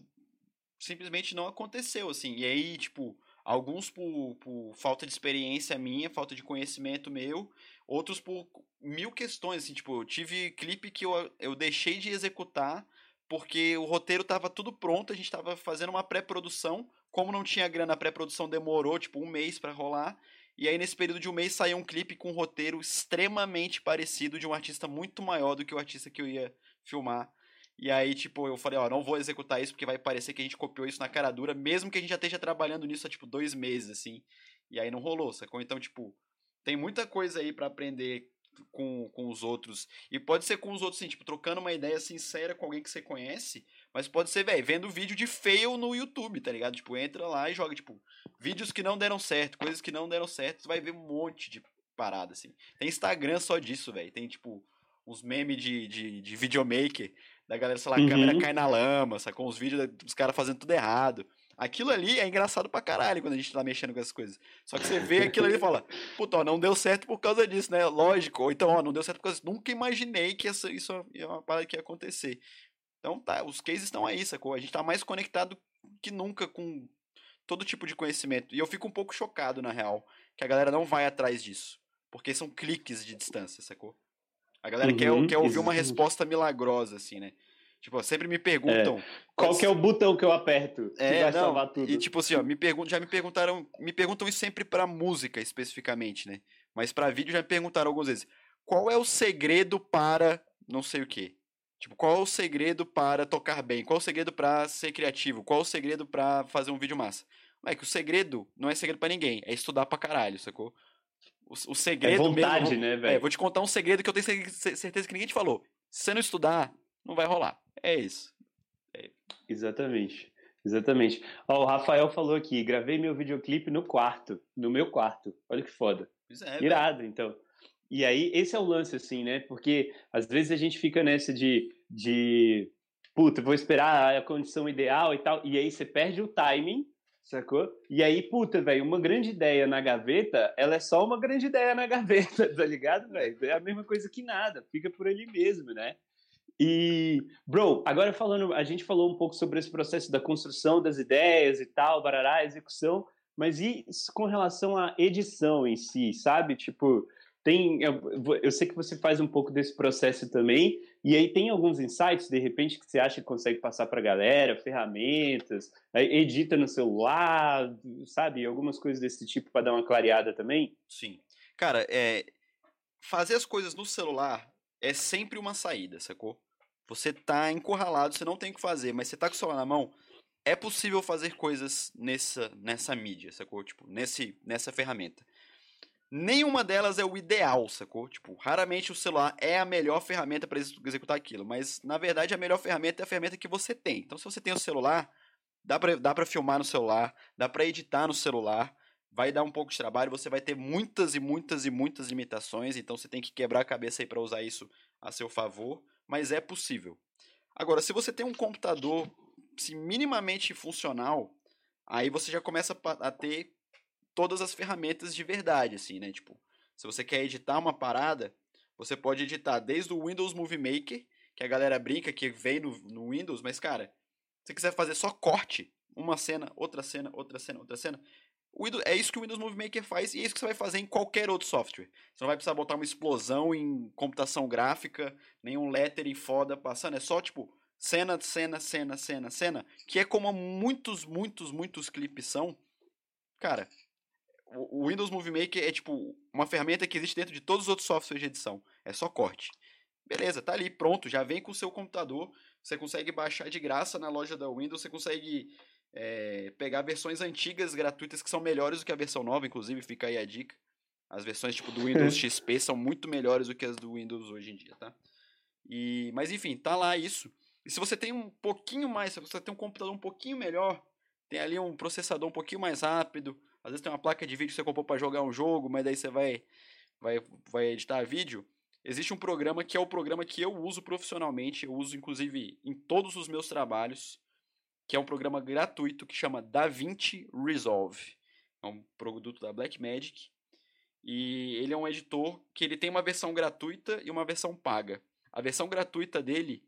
simplesmente não aconteceu, assim. E aí, tipo, alguns por, por falta de experiência minha, falta de conhecimento meu, outros por mil questões, assim, tipo, eu tive clipe que eu, eu deixei de executar porque o roteiro tava tudo pronto, a gente tava fazendo uma pré-produção, como não tinha grana, a pré-produção demorou, tipo, um mês pra rolar, e aí nesse período de um mês saiu um clipe com um roteiro extremamente parecido de um artista muito maior do que o artista que eu ia filmar. E aí, tipo, eu falei, ó, não vou executar isso porque vai parecer que a gente copiou isso na cara dura, mesmo que a gente já esteja trabalhando nisso há, tipo, dois meses, assim. E aí não rolou, sacou? Então, tipo, tem muita coisa aí pra aprender com, com os outros. E pode ser com os outros, assim, tipo, trocando uma ideia sincera com alguém que você conhece, mas pode ser, velho, vendo vídeo de fail no YouTube, tá ligado? Tipo, entra lá e joga, tipo, vídeos que não deram certo, coisas que não deram certo, você vai ver um monte de parada, assim. Tem Instagram só disso, velho. Tem, tipo, uns memes de, de, de videomaker, da galera, sei lá, a Uhum. câmera cai na lama, sacou? Uns vídeos dos caras fazendo tudo errado. Aquilo ali é engraçado pra caralho quando a gente tá mexendo com essas coisas. Só que você vê aquilo ali e fala, puta, ó, não deu certo por causa disso, né? Lógico. Ou então, ó, não deu certo por causa disso. Nunca imaginei que essa, isso é uma parada que ia acontecer. Então tá, os cases estão aí, sacou? A gente tá mais conectado que nunca com todo tipo de conhecimento. E eu fico um pouco chocado, na real, que a galera não vai atrás disso. Porque são cliques de distância, sacou? A galera quer, Uhum, quer ouvir uma resposta milagrosa, assim, né? Tipo, sempre me perguntam. Qual que é o botão que eu aperto que É, vai não, salvar tudo? E tipo assim, ó, me pergun já me perguntaram, me perguntam isso sempre pra música especificamente, né? Mas pra vídeo já me perguntaram algumas vezes. Qual é o segredo para não sei o quê? Tipo, qual é o segredo para tocar bem? Qual é o segredo pra ser criativo? Qual é o segredo pra fazer um vídeo massa? É que o segredo não é segredo para ninguém, é estudar pra caralho, sacou? O, o segredo é vontade, mesmo. né, velho? É, vou te contar um segredo que eu tenho certeza que ninguém te falou. Se você não estudar, não vai rolar. É isso. É. Exatamente. Exatamente. Ó, o Rafael falou aqui, gravei meu videoclipe no quarto, no meu quarto. Olha que foda. Pois é, Irado, então. E aí, esse é o lance, assim, né? Porque às vezes a gente fica nessa de, de puta, vou esperar a condição ideal e tal, e aí você perde o timing, sacou? E aí, puta, velho, uma grande ideia na gaveta, ela é só uma grande ideia na gaveta, tá ligado, velho? É a mesma coisa que nada, fica por ali mesmo, né? E, bro, agora falando, a gente falou um pouco sobre esse processo da construção das ideias e tal, barará, execução, mas e com relação à edição em si, sabe? Tipo, tem, eu, eu, sei que você faz um pouco desse processo também, e aí tem alguns insights, de repente, que você acha que consegue passar para a galera, ferramentas, edita no celular, sabe? Algumas coisas desse tipo para dar uma clareada também? Sim. Cara, é, fazer as coisas no celular é sempre uma saída, sacou? Você tá encurralado, você não tem o que fazer, mas você tá com o celular na mão, é possível fazer coisas nessa, nessa mídia, sacou? Tipo, nesse, nessa ferramenta. Nenhuma delas é o ideal, sacou? Tipo, raramente o celular é a melhor ferramenta para executar aquilo, mas na verdade a melhor ferramenta é a ferramenta que você tem. Então, se você tem o celular, dá pra, dá pra filmar no celular, dá pra editar no celular, vai dar um pouco de trabalho, você vai ter muitas e muitas e muitas limitações, então você tem que quebrar a cabeça aí para usar isso a seu favor, mas é possível. Agora, se você tem um computador se minimamente funcional, aí você já começa a ter todas as ferramentas de verdade, assim, né? Tipo, se você quer editar uma parada, você pode editar desde o Windows Movie Maker, que a galera brinca que vem no, no Windows, mas, cara, se você quiser fazer só corte, uma cena, outra cena, outra cena, outra cena, Windows, é isso que o Windows Movie Maker faz e é isso que você vai fazer em qualquer outro software. Você não vai precisar botar uma explosão em computação gráfica, nenhum lettering foda passando, é só, tipo, cena, cena, cena, cena, cena, que é como muitos, muitos, muitos clipes são. Cara, o Windows Movie Maker é tipo uma ferramenta que existe dentro de todos os outros softwares de edição. É só corte. Beleza, tá ali, pronto, já vem com o seu computador. Você consegue baixar de graça na loja da Windows, você consegue é, pegar versões antigas gratuitas que são melhores do que a versão nova, inclusive, fica aí a dica. As versões tipo do Windows XP são muito melhores do que as do Windows hoje em dia, tá? E, mas enfim, tá lá isso. E se você tem um pouquinho mais, se você tem um computador um pouquinho melhor, tem ali um processador um pouquinho mais rápido, às vezes tem uma placa de vídeo que você comprou para jogar um jogo, mas daí você vai, vai, vai editar vídeo. Existe um programa que é o programa que eu uso profissionalmente, eu uso inclusive em todos os meus trabalhos, que é um programa gratuito que chama DaVinci Resolve. É um produto da Blackmagic. E ele é um editor que ele tem uma versão gratuita e uma versão paga. A versão gratuita dele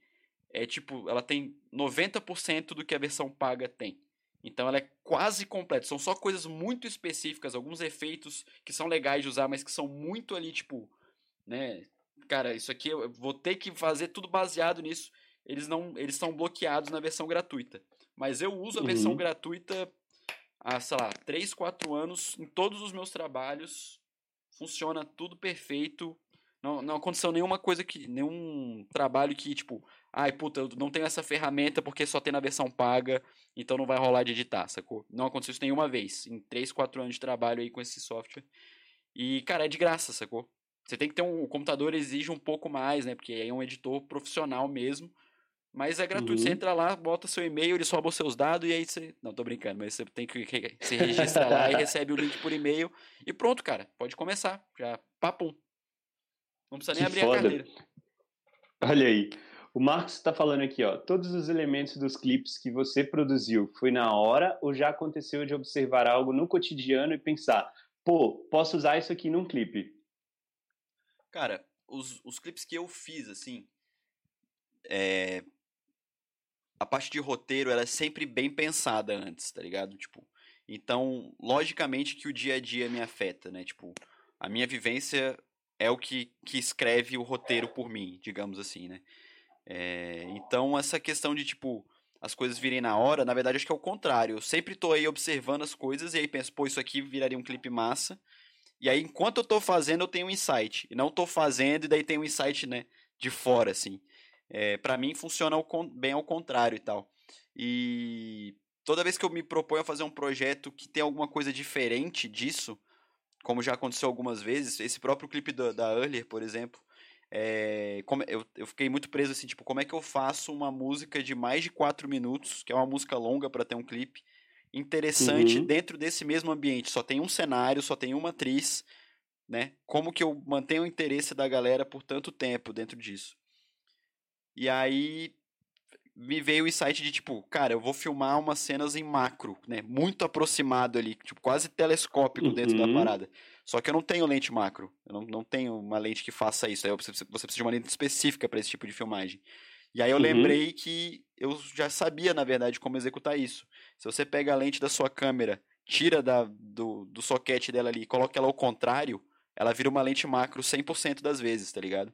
é tipo, ela tem 90% do que a versão paga tem. Então ela é quase completa. São só coisas muito específicas, alguns efeitos que são legais de usar, mas que são muito ali, tipo, né? Cara, isso aqui eu vou ter que fazer tudo baseado nisso. Eles não, eles são bloqueados na versão gratuita. Mas eu uso a versão uhum. gratuita há, sei lá, 3, 4 anos em todos os meus trabalhos. Funciona tudo perfeito. Não, não aconteceu nenhuma coisa que. nenhum trabalho que, tipo, ai, puta, eu não tenho essa ferramenta porque só tem na versão paga, então não vai rolar de editar, sacou? Não aconteceu isso nenhuma vez. Em 3, 4 anos de trabalho aí com esse software. E, cara, é de graça, sacou? Você tem que ter um. O computador exige um pouco mais, né? Porque aí é um editor profissional mesmo. Mas é gratuito. Uhum. Você entra lá, bota seu e-mail, ele sobe os seus dados e aí você. Não, tô brincando, mas você tem que se registrar lá e recebe o link por e-mail. E pronto, cara. Pode começar. Já, papum. Não precisa nem que abrir foda. a carteira. Olha aí. O Marcos está falando aqui, ó. Todos os elementos dos clipes que você produziu foi na hora ou já aconteceu de observar algo no cotidiano e pensar, pô, posso usar isso aqui num clipe? Cara, os, os clipes que eu fiz, assim, é... a parte de roteiro era é sempre bem pensada antes, tá ligado? Tipo, então, logicamente que o dia a dia me afeta, né? Tipo, a minha vivência é o que, que escreve o roteiro por mim, digamos assim, né? É, então, essa questão de, tipo, as coisas virem na hora, na verdade, acho que é o contrário. Eu sempre tô aí observando as coisas e aí penso, pô, isso aqui viraria um clipe massa. E aí, enquanto eu tô fazendo, eu tenho um insight. E não tô fazendo, e daí tem um insight, né, de fora, assim. É, para mim, funciona ao, bem ao contrário e tal. E toda vez que eu me proponho a fazer um projeto que tem alguma coisa diferente disso, como já aconteceu algumas vezes, esse próprio clipe da, da Earlier, por exemplo, é, como, eu, eu fiquei muito preso assim, tipo, como é que eu faço uma música de mais de quatro minutos, que é uma música longa para ter um clipe, interessante uhum. dentro desse mesmo ambiente. Só tem um cenário, só tem uma atriz, né? Como que eu mantenho o interesse da galera por tanto tempo dentro disso? E aí me veio o insight de tipo, cara, eu vou filmar umas cenas em macro, né? Muito aproximado ali, tipo, quase telescópico uhum. dentro da uhum. parada. Só que eu não tenho lente macro. Eu não, não tenho uma lente que faça isso. Aí você, você precisa de uma lente específica para esse tipo de filmagem. E aí eu uhum. lembrei que eu já sabia, na verdade, como executar isso. Se você pega a lente da sua câmera, tira da, do, do soquete dela ali e coloca ela ao contrário, ela vira uma lente macro 100% das vezes, tá ligado?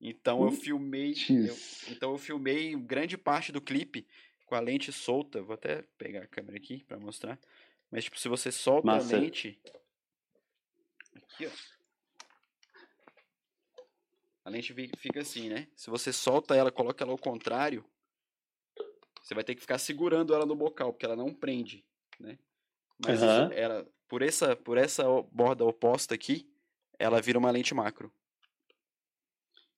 Então eu filmei. Eu, então eu filmei grande parte do clipe com a lente solta. Vou até pegar a câmera aqui para mostrar. Mas tipo, se você solta Massa. a lente. Aqui, ó. A lente fica assim, né? Se você solta ela, coloca ela ao contrário, você vai ter que ficar segurando ela no bocal, porque ela não prende, né? Mas uhum. ela, por essa, por essa borda oposta aqui, ela vira uma lente macro.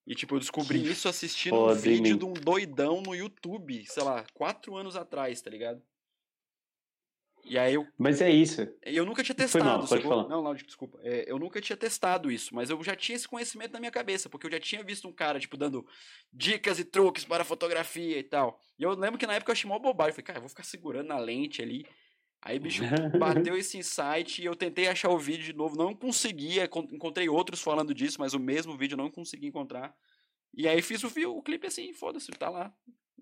E, tipo, eu descobri que isso assistindo um vídeo de um doidão no YouTube, sei lá, quatro anos atrás, tá ligado? E aí eu. Mas é isso. Eu nunca tinha testado. Foi mal, pode falar. Não, não, desculpa. É, eu nunca tinha testado isso, mas eu já tinha esse conhecimento na minha cabeça, porque eu já tinha visto um cara, tipo, dando dicas e truques para fotografia e tal. E eu lembro que na época eu achei mó bobagem. Eu falei, cara, eu vou ficar segurando na lente ali. Aí, bicho, bateu esse insight e eu tentei achar o vídeo de novo, não conseguia, encontrei outros falando disso, mas o mesmo vídeo não consegui encontrar. E aí fiz o, o clipe assim, foda-se, tá lá,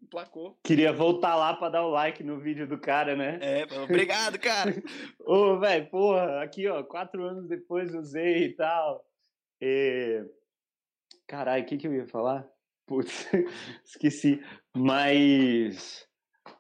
emplacou. Queria voltar lá pra dar o like no vídeo do cara, né? É, obrigado, cara. Ô, velho, porra, aqui, ó, quatro anos depois usei e tal. E... Caralho, o que que eu ia falar? Putz, esqueci. Mas...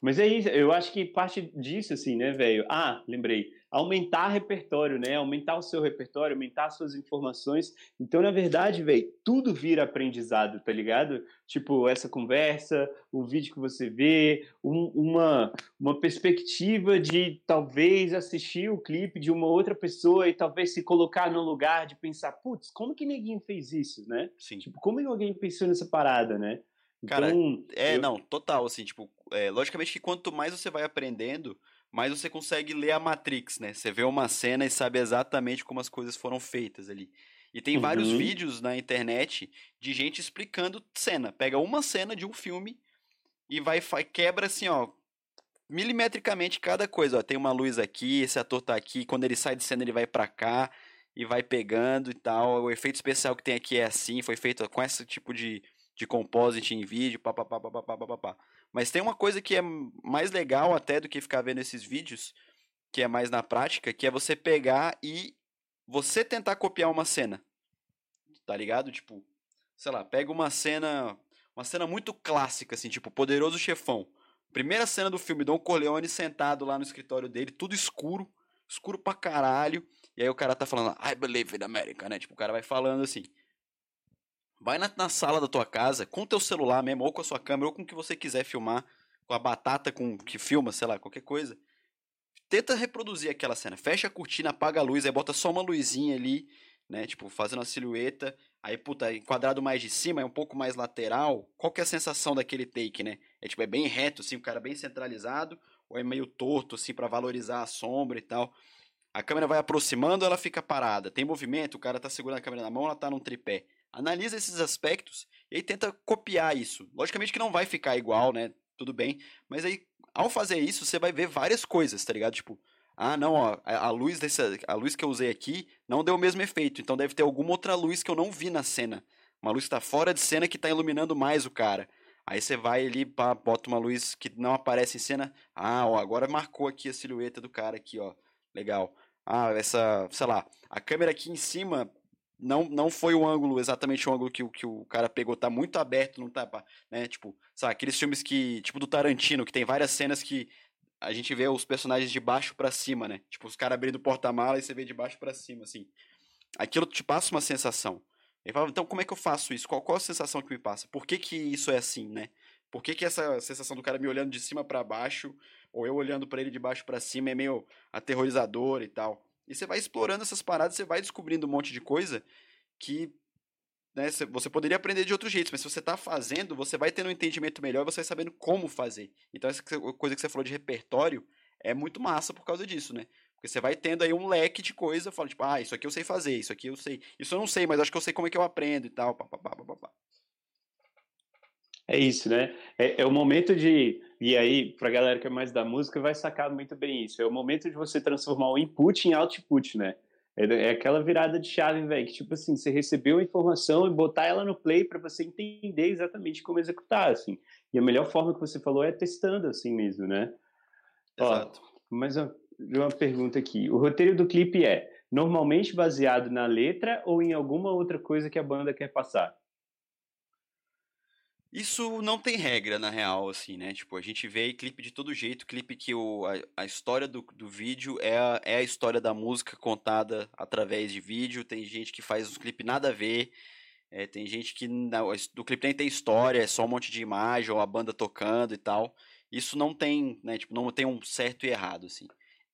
Mas é isso, eu acho que parte disso, assim, né, velho? Ah, lembrei. Aumentar repertório, né? Aumentar o seu repertório, aumentar suas informações. Então, na verdade, velho, tudo vira aprendizado, tá ligado? Tipo, essa conversa, o vídeo que você vê, um, uma, uma perspectiva de talvez assistir o clipe de uma outra pessoa e talvez se colocar no lugar de pensar, putz, como que ninguém fez isso, né? Sim. Tipo, como que alguém pensou nessa parada, né? Cara, então, é, eu... não, total, assim, tipo, é, logicamente que quanto mais você vai aprendendo, mais você consegue ler a Matrix, né? Você vê uma cena e sabe exatamente como as coisas foram feitas ali. E tem uhum. vários vídeos na internet de gente explicando cena. Pega uma cena de um filme e vai quebra assim, ó, milimetricamente cada coisa, ó. Tem uma luz aqui, esse ator tá aqui, quando ele sai de cena ele vai para cá e vai pegando e tal. O efeito especial que tem aqui é assim, foi feito com esse tipo de de composite em vídeo, papapá, papapá, papapá. Mas tem uma coisa que é mais legal até do que ficar vendo esses vídeos, que é mais na prática, que é você pegar e você tentar copiar uma cena. Tá ligado? Tipo, sei lá, pega uma cena, uma cena muito clássica assim, tipo Poderoso Chefão. Primeira cena do filme, Don Corleone sentado lá no escritório dele, tudo escuro, escuro pra caralho. E aí o cara tá falando, I believe in America, né? Tipo, o cara vai falando assim. Vai na, na, sala da tua casa, com teu celular mesmo, ou com a sua câmera, ou com o que você quiser filmar, com a batata com que filma, sei lá, qualquer coisa. Tenta reproduzir aquela cena. Fecha a cortina, apaga a luz, aí bota só uma luzinha ali, né? Tipo, fazendo a silhueta. Aí, puta, enquadrado mais de cima, é um pouco mais lateral. Qual que é a sensação daquele take, né? É tipo, é bem reto, assim, o cara bem centralizado, ou é meio torto, assim, para valorizar a sombra e tal. A câmera vai aproximando, ela fica parada. Tem movimento, o cara tá segurando a câmera na mão, ela tá num tripé analisa esses aspectos e aí tenta copiar isso. Logicamente que não vai ficar igual, né? Tudo bem, mas aí ao fazer isso você vai ver várias coisas, tá ligado? Tipo, ah, não, ó, a luz dessa, a luz que eu usei aqui não deu o mesmo efeito, então deve ter alguma outra luz que eu não vi na cena. Uma luz que tá fora de cena que tá iluminando mais o cara. Aí você vai ali, pá, bota uma luz que não aparece em cena. Ah, ó, agora marcou aqui a silhueta do cara aqui, ó. Legal. Ah, essa, sei lá, a câmera aqui em cima não, não foi o ângulo, exatamente o ângulo que, que o cara pegou, tá muito aberto, não tá, né, tipo, sabe, aqueles filmes que, tipo do Tarantino, que tem várias cenas que a gente vê os personagens de baixo para cima, né, tipo, os caras abrindo o porta-mala e você vê de baixo para cima, assim, aquilo te passa uma sensação, ele fala, então como é que eu faço isso, qual, qual a sensação que me passa, por que que isso é assim, né, por que que essa sensação do cara me olhando de cima para baixo ou eu olhando para ele de baixo para cima é meio aterrorizador e tal. E você vai explorando essas paradas, você vai descobrindo um monte de coisa que né, você poderia aprender de outros jeitos, mas se você está fazendo, você vai tendo um entendimento melhor, você vai sabendo como fazer. Então essa coisa que você falou de repertório é muito massa por causa disso, né? Porque você vai tendo aí um leque de coisa, fala tipo, ah, isso aqui eu sei fazer, isso aqui eu sei, isso eu não sei, mas acho que eu sei como é que eu aprendo e tal. É isso, né? É, é, o momento de. E aí, pra galera que é mais da música, vai sacar muito bem isso. É o momento de você transformar o input em output, né? É, é aquela virada de chave, velho, que tipo assim, você recebeu a informação e botar ela no play para você entender exatamente como executar, assim. E a melhor forma que você falou é testando assim mesmo, né? Exato. Ó, mas uma, uma pergunta aqui. O roteiro do clipe é normalmente baseado na letra ou em alguma outra coisa que a banda quer passar? Isso não tem regra, na real, assim, né? Tipo, a gente vê clipe de todo jeito, clipe que o, a, a história do, do vídeo é a, é a história da música contada através de vídeo. Tem gente que faz os clipes nada a ver, é, tem gente que não, do clipe nem tem história, é só um monte de imagem ou a banda tocando e tal. Isso não tem, né? Tipo, não tem um certo e errado, assim.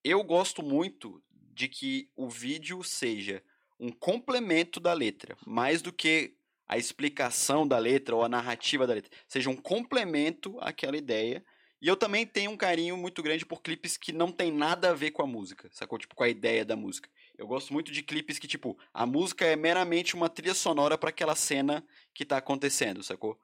Eu gosto muito de que o vídeo seja um complemento da letra, mais do que a explicação da letra ou a narrativa da letra seja um complemento àquela ideia. E eu também tenho um carinho muito grande por clipes que não tem nada a ver com a música, sacou? Tipo, com a ideia da música. Eu gosto muito de clipes que, tipo, a música é meramente uma trilha sonora para aquela cena que tá acontecendo, sacou?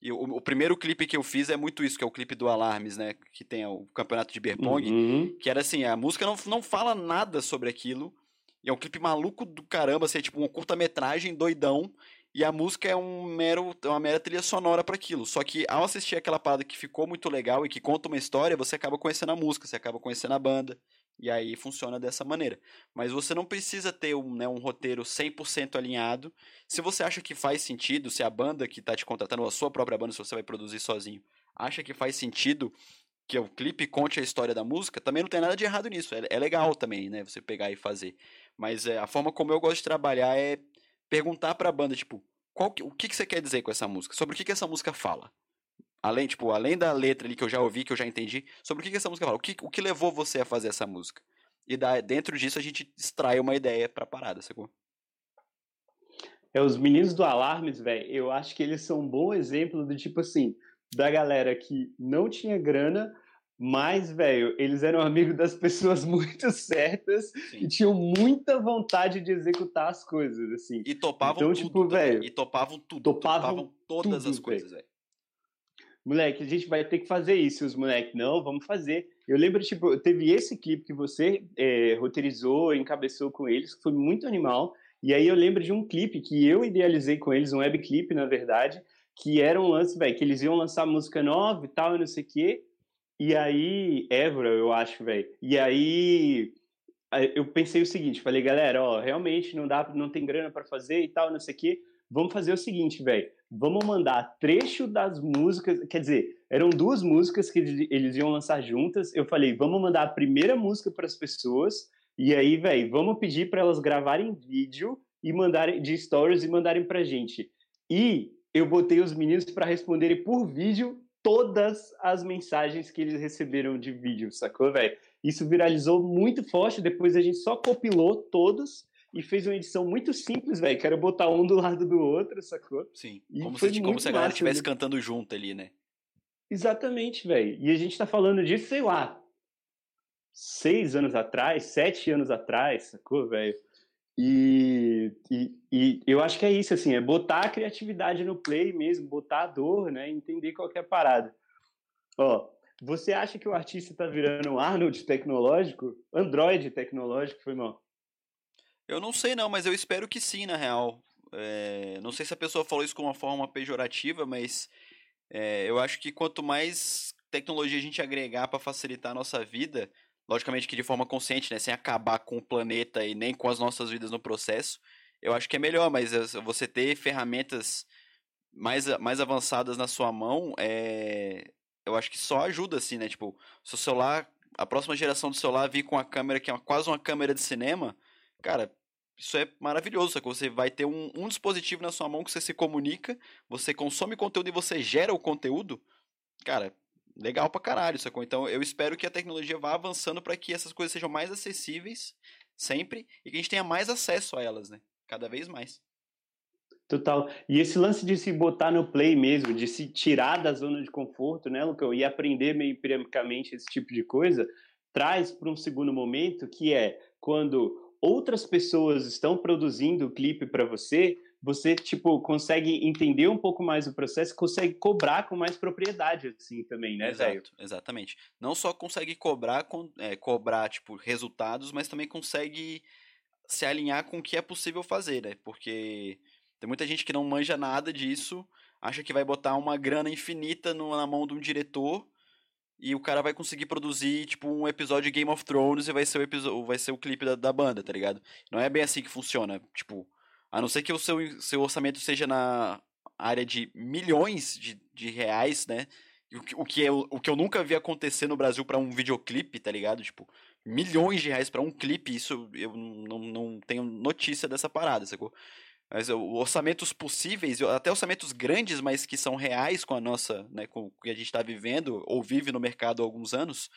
E o, o, primeiro clipe que eu fiz é muito isso, que é o clipe do Alarmes, né? Que tem o campeonato de Berpong. Uhum. Que era assim, a música não, não fala nada sobre aquilo. E é um clipe maluco do caramba, assim, é tipo uma curta-metragem doidão. E a música é um mero, uma mera trilha sonora para aquilo. Só que ao assistir aquela parada que ficou muito legal e que conta uma história, você acaba conhecendo a música, você acaba conhecendo a banda. E aí funciona dessa maneira. Mas você não precisa ter um, né, um roteiro 100% alinhado. Se você acha que faz sentido, se a banda que está te contratando, a sua própria banda, se você vai produzir sozinho, acha que faz sentido que o clipe conte a história da música, também não tem nada de errado nisso. É, é legal também, né? Você pegar e fazer. Mas é, a forma como eu gosto de trabalhar é perguntar para a banda, tipo, qual que, o que, que você quer dizer com essa música? Sobre o que, que essa música fala? Além, tipo, além da letra ali que eu já ouvi, que eu já entendi, sobre o que, que essa música fala? O que, o que levou você a fazer essa música? E da, dentro disso a gente extrai uma ideia pra parada, sacou? É, os meninos do Alarmes, velho, eu acho que eles são um bom exemplo do tipo assim, da galera que não tinha grana, mas, velho, eles eram amigos das pessoas muito certas Sim. e tinham muita vontade de executar as coisas, assim. E topavam então, tudo. Tipo, velho, e topavam tudo. Topavam, topavam todas tudo, as coisas, velho. Moleque, a gente vai ter que fazer isso. Os moleques, não, vamos fazer. Eu lembro, tipo, teve esse clipe que você é, roteirizou, encabeçou com eles, que foi muito animal. E aí eu lembro de um clipe que eu idealizei com eles, um web clipe, na verdade, que era um lance, velho, que eles iam lançar música nova e tal, e não sei o quê. E aí, Évora, eu acho, velho. E aí eu pensei o seguinte, falei, galera, ó, realmente não dá, não tem grana para fazer e tal, não sei o quê. Vamos fazer o seguinte, velho. Vamos mandar trecho das músicas, quer dizer, eram duas músicas que eles iam lançar juntas. Eu falei, vamos mandar a primeira música para as pessoas e aí, velho, vamos pedir para elas gravarem vídeo e mandarem de stories e mandarem pra gente. E eu botei os meninos para responderem por vídeo todas as mensagens que eles receberam de vídeo, sacou, velho? Isso viralizou muito forte, depois a gente só compilou todos e fez uma edição muito simples, velho, que era botar um do lado do outro, sacou? Sim, e como se, como se a galera estivesse cantando junto ali, né? Exatamente, velho. E a gente tá falando disso, sei lá, seis anos atrás, sete anos atrás, sacou, velho? E, e, e, eu acho que é isso, assim, é botar a criatividade no play mesmo, botar a dor, né? Entender qual é parada. Ó, você acha que o artista tá virando um Arnold tecnológico? Android tecnológico, foi mal? Eu não sei não, mas eu espero que sim, na real. É, não sei se a pessoa falou isso com uma forma pejorativa, mas é, eu acho que quanto mais tecnologia a gente agregar para facilitar a nossa vida, logicamente que de forma consciente, né, sem acabar com o planeta e nem com as nossas vidas no processo, eu acho que é melhor, mas você ter ferramentas mais, mais avançadas na sua mão, é, eu acho que só ajuda, assim, né, tipo, seu celular, a próxima geração do celular vir com a câmera que é uma, quase uma câmera de cinema, cara, isso é maravilhoso, que você vai ter um, um dispositivo na sua mão que você se comunica, você consome conteúdo e você gera o conteúdo, cara, legal pra caralho, sacou? Então eu espero que a tecnologia vá avançando para que essas coisas sejam mais acessíveis sempre e que a gente tenha mais acesso a elas, né? Cada vez mais. Total. E esse lance de se botar no play mesmo, de se tirar da zona de conforto, né, Lucão, e aprender meio empiricamente esse tipo de coisa, traz para um segundo momento que é quando outras pessoas estão produzindo o clipe para você, você tipo consegue entender um pouco mais o processo, consegue cobrar com mais propriedade assim também, né, velho? Exatamente. Não só consegue cobrar é, cobrar tipo resultados, mas também consegue se alinhar com o que é possível fazer, né? Porque tem muita gente que não manja nada disso, acha que vai botar uma grana infinita no, na mão de um diretor e o cara vai conseguir produzir, tipo, um episódio de Game of Thrones e vai ser o, episódio, vai ser o clipe da, da banda, tá ligado? Não é bem assim que funciona. Tipo, a não ser que o seu, seu orçamento seja na área de milhões de, de reais, né? O, o, que é, o que eu nunca vi acontecer no Brasil para um videoclipe, tá ligado? Tipo, milhões de reais para um clipe, isso eu não, não tenho notícia dessa parada, sacou? Mas orçamentos possíveis, até orçamentos grandes, mas que são reais com a nossa, né, com o que a gente está vivendo ou vive no mercado há alguns anos,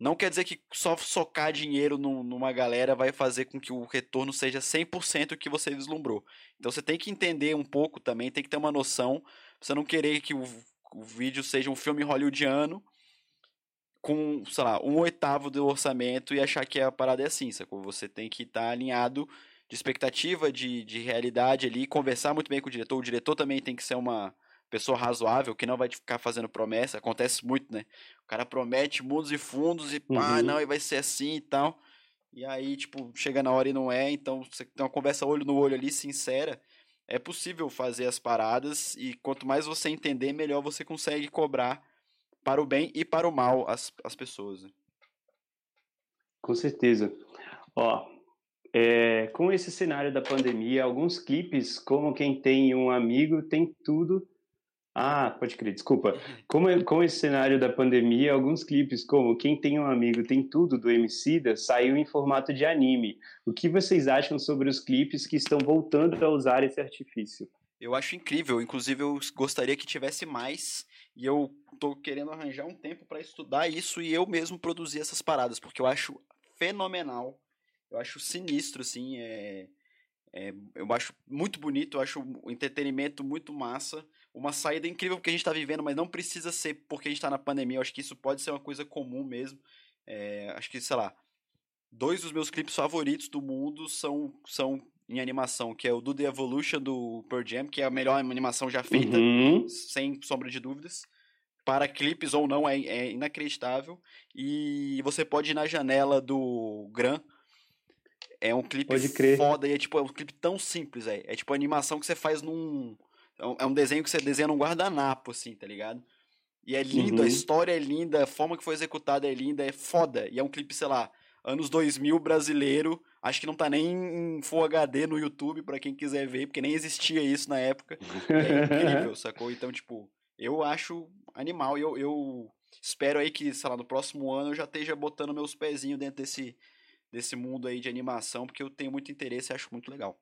não quer dizer que só socar dinheiro numa galera vai fazer com que o retorno seja 100% o que você vislumbrou. Então você tem que entender um pouco também, tem que ter uma noção, você não querer que o, o vídeo seja um filme hollywoodiano com, sei lá, um oitavo do orçamento e achar que a parada é assim, sacou? Você tem que estar tá alinhado de expectativa, de, de realidade ali, conversar muito bem com o diretor. O diretor também tem que ser uma pessoa razoável, que não vai ficar fazendo promessa. Acontece muito, né? O cara promete mundos e fundos e pá, uhum. não, e vai ser assim e tal. E aí, tipo, chega na hora e não é. Então, você tem uma conversa olho no olho ali, sincera. É possível fazer as paradas e quanto mais você entender, melhor você consegue cobrar para o bem e para o mal as, as pessoas. Né? Com certeza. Ó, é, com esse cenário da pandemia, alguns clipes, como quem tem um amigo, tem tudo. Ah, pode crer, desculpa. Como, com esse cenário da pandemia, alguns clipes, como Quem Tem um Amigo Tem Tudo, do Emicida, saiu em formato de anime. O que vocês acham sobre os clipes que estão voltando a usar esse artifício? Eu acho incrível, inclusive eu gostaria que tivesse mais, e eu tô querendo arranjar um tempo para estudar isso e eu mesmo produzir essas paradas, porque eu acho fenomenal eu acho sinistro, assim, é, é, eu acho muito bonito, eu acho o entretenimento muito massa, uma saída incrível que a gente está vivendo, mas não precisa ser porque a gente está na pandemia, eu acho que isso pode ser uma coisa comum mesmo, é, acho que, sei lá, dois dos meus clipes favoritos do mundo são, são em animação, que é o do The Evolution do Pearl Jam, que é a melhor animação já feita, uhum. sem sombra de dúvidas. Para clipes ou não, é, é inacreditável. E você pode ir na janela do Gran, é um clipe foda e é tipo, é um clipe tão simples, é. É tipo a animação que você faz num. É um é desenho que você desenha num guardanapo, assim, tá ligado? E é lindo, uhum. a história é linda, a forma que foi executada é linda, é foda. E é um clipe, sei lá, anos 2000 brasileiro. Acho que não tá nem em Full HD no YouTube para quem quiser ver, porque nem existia isso na época. É incrível, sacou? Então, tipo, eu acho animal e eu, eu espero aí que, sei lá, no próximo ano eu já esteja botando meus pezinhos dentro desse, desse mundo aí de animação, porque eu tenho muito interesse e acho muito legal.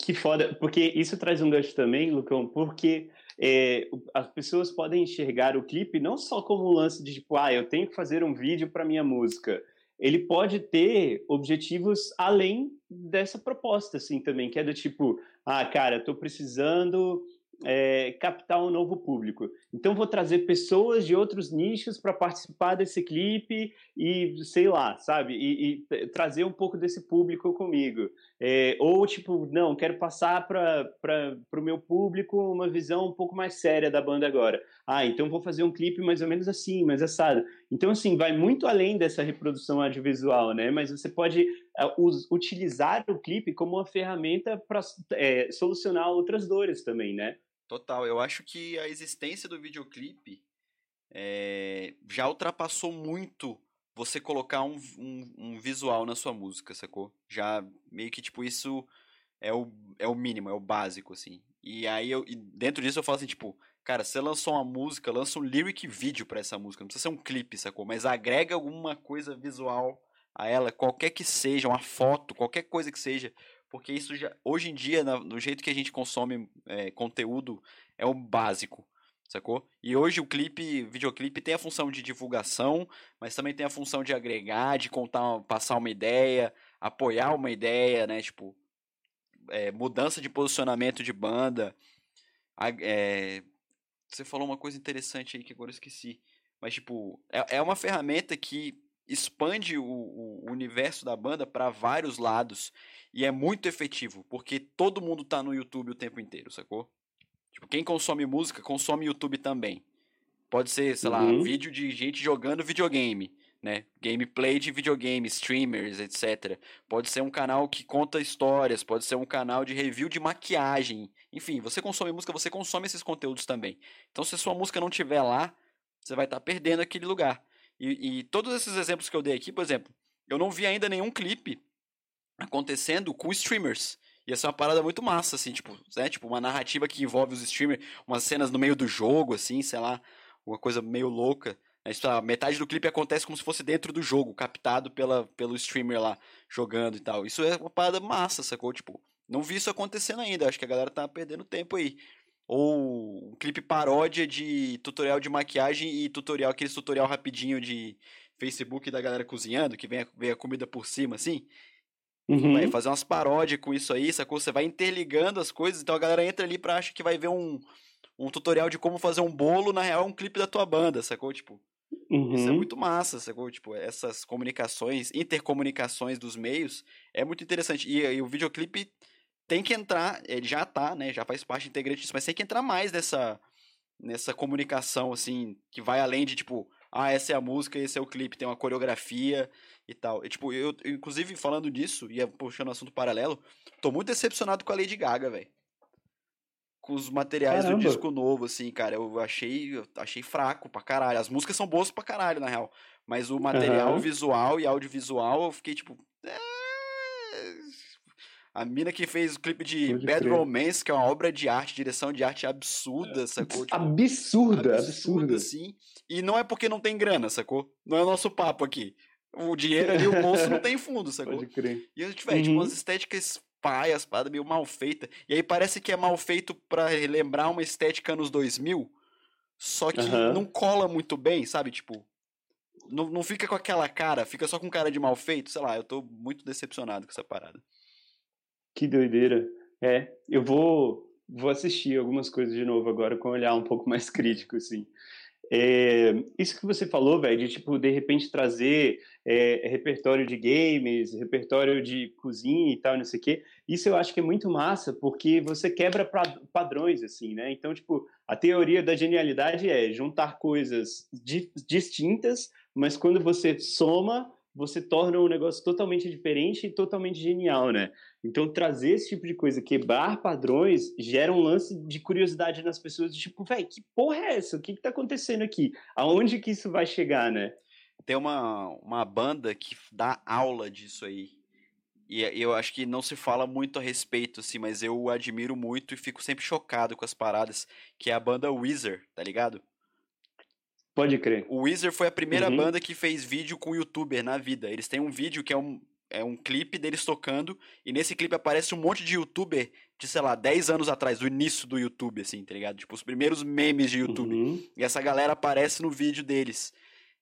Que foda, porque isso traz um gancho também, Lucão, porque é, as pessoas podem enxergar o clipe não só como um lance de tipo, ah, eu tenho que fazer um vídeo para minha música. Ele pode ter objetivos além dessa proposta, assim, também, que é do tipo, ah, cara, tô precisando é, captar um novo público. Então vou trazer pessoas de outros nichos para participar desse clipe e sei lá, sabe, e, e trazer um pouco desse público comigo. É, ou tipo, não, quero passar para o meu público uma visão um pouco mais séria da banda agora. Ah, então vou fazer um clipe mais ou menos assim, mais assado. Então assim, vai muito além dessa reprodução audiovisual, né? Mas você pode uh, utilizar o clipe como uma ferramenta para é, solucionar outras dores também, né? Total, eu acho que a existência do videoclipe é, já ultrapassou muito você colocar um, um, um, visual na sua música, sacou? Já meio que, tipo, isso é o, é o mínimo, é o básico, assim. E aí, eu, e dentro disso eu falo assim, tipo, cara, você lançou uma música, lança um lyric vídeo para essa música, não precisa ser um clipe, sacou? Mas agrega alguma coisa visual a ela, qualquer que seja, uma foto, qualquer coisa que seja, porque isso já, hoje em dia, no jeito que a gente consome é, conteúdo, é o básico. sacou? E hoje o clipe, videoclipe tem a função de divulgação, mas também tem a função de agregar, de contar, passar uma ideia, apoiar uma ideia, né? Tipo, é, mudança de posicionamento de banda. É, você falou uma coisa interessante aí que agora eu esqueci. Mas, tipo, é, é uma ferramenta que expande o, o universo da banda para vários lados. E é muito efetivo, porque todo mundo tá no YouTube o tempo inteiro, sacou? Tipo, quem consome música, consome YouTube também. Pode ser, sei uhum. lá, vídeo de gente jogando videogame, né? Gameplay de videogame, streamers, etc. Pode ser um canal que conta histórias, pode ser um canal de review de maquiagem. Enfim, você consome música, você consome esses conteúdos também. Então, se sua música não tiver lá, você vai estar tá perdendo aquele lugar. E, e todos esses exemplos que eu dei aqui, por exemplo, eu não vi ainda nenhum clipe acontecendo com streamers. Ia ser uma parada muito massa, assim, tipo, né? Tipo, uma narrativa que envolve os streamers, umas cenas no meio do jogo, assim, sei lá, uma coisa meio louca. A metade do clipe acontece como se fosse dentro do jogo, captado pela, pelo streamer lá, jogando e tal. Isso é uma parada massa, sacou? Tipo, não vi isso acontecendo ainda. Acho que a galera tá perdendo tempo aí. Ou um clipe paródia de tutorial de maquiagem e tutorial, aqueles tutorial rapidinho de Facebook da galera cozinhando, que vem a, vem a comida por cima, assim. Uhum. Vai fazer umas paródias com isso aí, sacou? Você vai interligando as coisas, então a galera entra ali pra achar que vai ver um, um tutorial de como fazer um bolo, na real é um clipe da tua banda, sacou? Tipo, uhum. isso é uhum. muito massa, sacou? Tipo, essas comunicações, intercomunicações dos meios, é muito interessante. E, e o videoclipe tem que entrar, ele já tá, né, já faz parte integrante disso, mas tem que entrar mais nessa, nessa comunicação, assim, que vai além de, tipo, ah, essa é a música, esse é o clipe, tem uma coreografia e tal. E, tipo, eu, inclusive, falando disso, e puxando assunto paralelo, tô muito decepcionado com a Lady Gaga, velho. Com os materiais Caramba. do disco novo, assim, cara. Eu achei, eu achei fraco pra caralho. As músicas são boas pra caralho, na real. Mas o material uhum. visual e audiovisual, eu fiquei tipo. É... A mina que fez o clipe de Pode Bad crer. Romance, que é uma obra de arte, direção de arte absurda, sacou? Tipo, absurda, absurda, absurda. Assim. E não é porque não tem grana, sacou? Não é o nosso papo aqui. O dinheiro ali, o bolso não tem fundo, sacou? Pode crer. E a gente, velho, uhum. tipo, umas estéticas paias, parada meio mal feita. E aí parece que é mal feito para lembrar uma estética anos 2000, só que uhum. não cola muito bem, sabe? Tipo, não, não fica com aquela cara, fica só com cara de mal feito. Sei lá, eu tô muito decepcionado com essa parada. Que doideira. É, eu vou, vou assistir algumas coisas de novo agora com um olhar um pouco mais crítico, assim. É, isso que você falou, velho, de tipo, de repente trazer é, repertório de games, repertório de cozinha e tal, não sei o quê, isso eu acho que é muito massa, porque você quebra padrões, assim, né? Então, tipo, a teoria da genialidade é juntar coisas di distintas, mas quando você soma, você torna um negócio totalmente diferente e totalmente genial, né? Então, trazer esse tipo de coisa, quebrar padrões, gera um lance de curiosidade nas pessoas, de tipo, velho, que porra é essa? O que que tá acontecendo aqui? Aonde que isso vai chegar, né? Tem uma, uma banda que dá aula disso aí. E eu acho que não se fala muito a respeito, assim, mas eu admiro muito e fico sempre chocado com as paradas, que é a banda Weezer, tá ligado? Pode crer. O Weezer foi a primeira uhum. banda que fez vídeo com youtuber na vida. Eles têm um vídeo que é um, é um clipe deles tocando, e nesse clipe aparece um monte de youtuber de, sei lá, 10 anos atrás, do início do YouTube, assim, tá ligado? Tipo, os primeiros memes de YouTube. Uhum. E essa galera aparece no vídeo deles.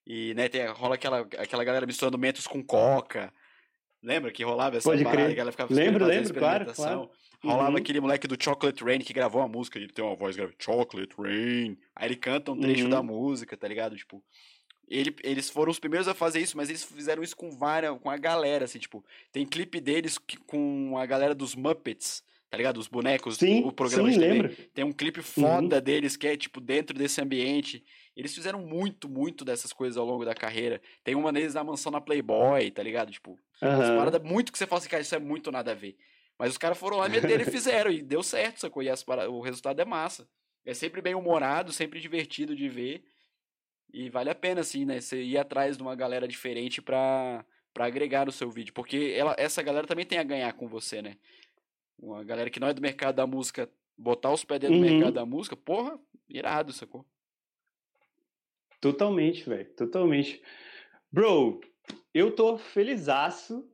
E, né, tem, rola aquela, aquela galera misturando mentos com coca. Lembra que rolava essa Pode parada crer. que ela ficava lembro, lembro, claro, claro. Rolava uhum. aquele moleque do Chocolate Rain que gravou a música, ele tem uma voz grave, Chocolate Rain. Aí ele canta um trecho uhum. da música, tá ligado? Tipo, ele, eles foram os primeiros a fazer isso, mas eles fizeram isso com várias, com a galera, assim, tipo, tem clipe deles que, com a galera dos Muppets, tá ligado? Os bonecos, sim, o programa sim, de TV. Lembro. Tem um clipe foda uhum. deles que é, tipo, dentro desse ambiente. Eles fizeram muito, muito dessas coisas ao longo da carreira. Tem uma deles na mansão na Playboy, tá ligado? Tipo, uhum. paradas muito que você fala assim, cara, isso é muito nada a ver. Mas os caras foram lá, meteram e fizeram, e deu certo, sacou? E as, o resultado é massa. É sempre bem humorado, sempre divertido de ver. E vale a pena, assim, né? Você ir atrás de uma galera diferente pra, pra agregar no seu vídeo. Porque ela, essa galera também tem a ganhar com você, né? Uma galera que não é do mercado da música, botar os pés dentro uhum. do mercado da música, porra, irado, sacou? Totalmente, velho. Totalmente. Bro, eu tô felizaço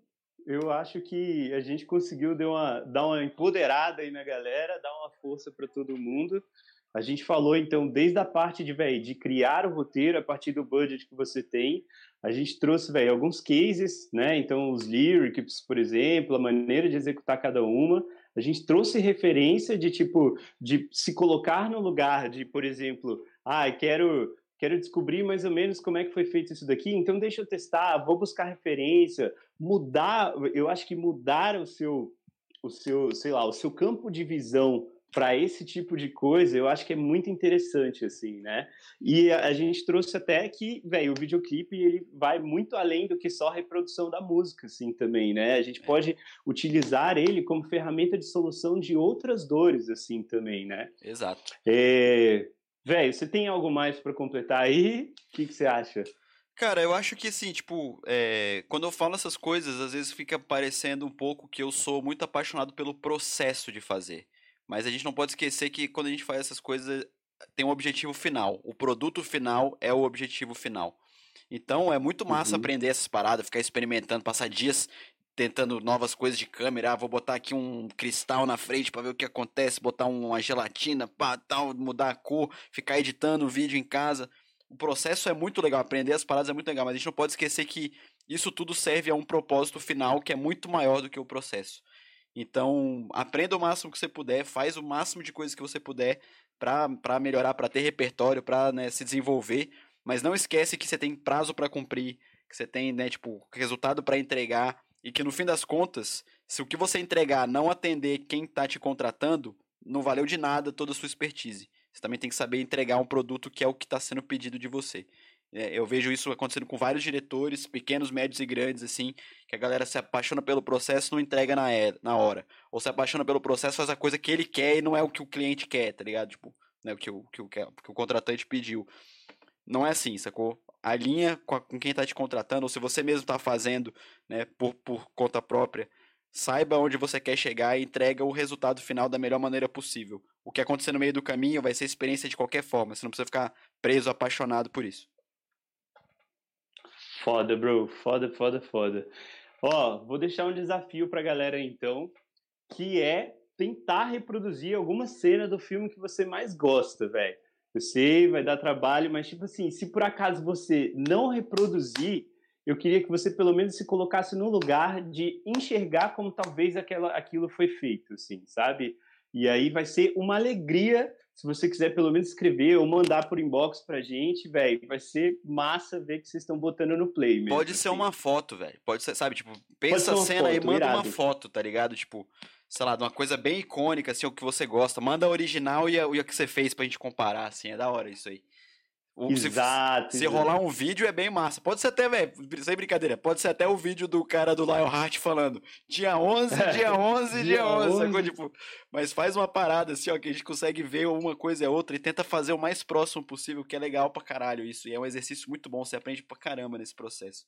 eu acho que a gente conseguiu dar uma, dar uma empoderada aí na galera, dar uma força para todo mundo. A gente falou, então, desde a parte de, de criar o roteiro a partir do budget que você tem. A gente trouxe, alguns cases, né? Então, os lyrics, por exemplo, a maneira de executar cada uma. A gente trouxe referência de, tipo, de se colocar no lugar de, por exemplo, ah, quero quero descobrir mais ou menos como é que foi feito isso daqui, então deixa eu testar, vou buscar referência, mudar, eu acho que mudar o seu, o seu, sei lá, o seu campo de visão para esse tipo de coisa, eu acho que é muito interessante, assim, né? E a, a gente trouxe até que, velho, o videoclipe, ele vai muito além do que só a reprodução da música, assim, também, né? A gente é. pode utilizar ele como ferramenta de solução de outras dores, assim, também, né? Exato. É, Velho, você tem algo mais para completar aí? O que, que você acha? Cara, eu acho que assim, tipo, é, quando eu falo essas coisas, às vezes fica parecendo um pouco que eu sou muito apaixonado pelo processo de fazer. Mas a gente não pode esquecer que quando a gente faz essas coisas, tem um objetivo final. O produto final é o objetivo final. Então é muito massa uhum. aprender essas paradas, ficar experimentando, passar dias tentando novas coisas de câmera. Ah, vou botar aqui um cristal na frente para ver o que acontece, botar uma gelatina, pá, tal, mudar a cor, ficar editando o vídeo em casa. O processo é muito legal, aprender as paradas é muito legal, mas a gente não pode esquecer que isso tudo serve a um propósito final que é muito maior do que o processo. Então, aprenda o máximo que você puder, faz o máximo de coisas que você puder para melhorar, para ter repertório, para né, se desenvolver, mas não esquece que você tem prazo para cumprir, que você tem, né, tipo, resultado para entregar e que no fim das contas, se o que você entregar não atender quem está te contratando, não valeu de nada toda a sua expertise. Você também tem que saber entregar um produto que é o que está sendo pedido de você. É, eu vejo isso acontecendo com vários diretores, pequenos, médios e grandes, assim, que a galera se apaixona pelo processo não entrega na, é, na hora. Ou se apaixona pelo processo, faz a coisa que ele quer e não é o que o cliente quer, tá ligado? Tipo, né, o que o, que o, que o contratante pediu. Não é assim, sacou? alinha com, a, com quem está te contratando, ou se você mesmo está fazendo né, por, por conta própria, saiba onde você quer chegar e entrega o resultado final da melhor maneira possível. O que acontecer no meio do caminho vai ser experiência de qualquer forma, você não precisa ficar preso, apaixonado por isso. Foda, bro. Foda, foda, foda. Ó, vou deixar um desafio pra galera então, que é tentar reproduzir alguma cena do filme que você mais gosta, velho. Eu sei, vai dar trabalho, mas tipo assim, se por acaso você não reproduzir, eu queria que você pelo menos se colocasse no lugar de enxergar como talvez aquela, aquilo foi feito, assim, sabe? E aí vai ser uma alegria se você quiser pelo menos escrever ou mandar por inbox pra gente, velho, vai ser massa ver que vocês estão botando no play mesmo. Pode ser assim. uma foto, velho. Pode ser, sabe, tipo, pensa a cena foto, e manda irado. uma foto, tá ligado? Tipo, sei lá, de uma coisa bem icônica, assim, o que você gosta. Manda a original e a, e a que você fez pra gente comparar, assim, é da hora isso aí. O, exato. Se, se rolar um vídeo é bem massa. Pode ser até, velho, sem brincadeira, pode ser até o vídeo do cara do Lionheart falando dia 11, dia 11, dia 11, 11. Sacou? Tipo, mas faz uma parada assim, ó, que a gente consegue ver uma coisa e outra e tenta fazer o mais próximo possível, que é legal pra caralho isso. E é um exercício muito bom, você aprende pra caramba nesse processo.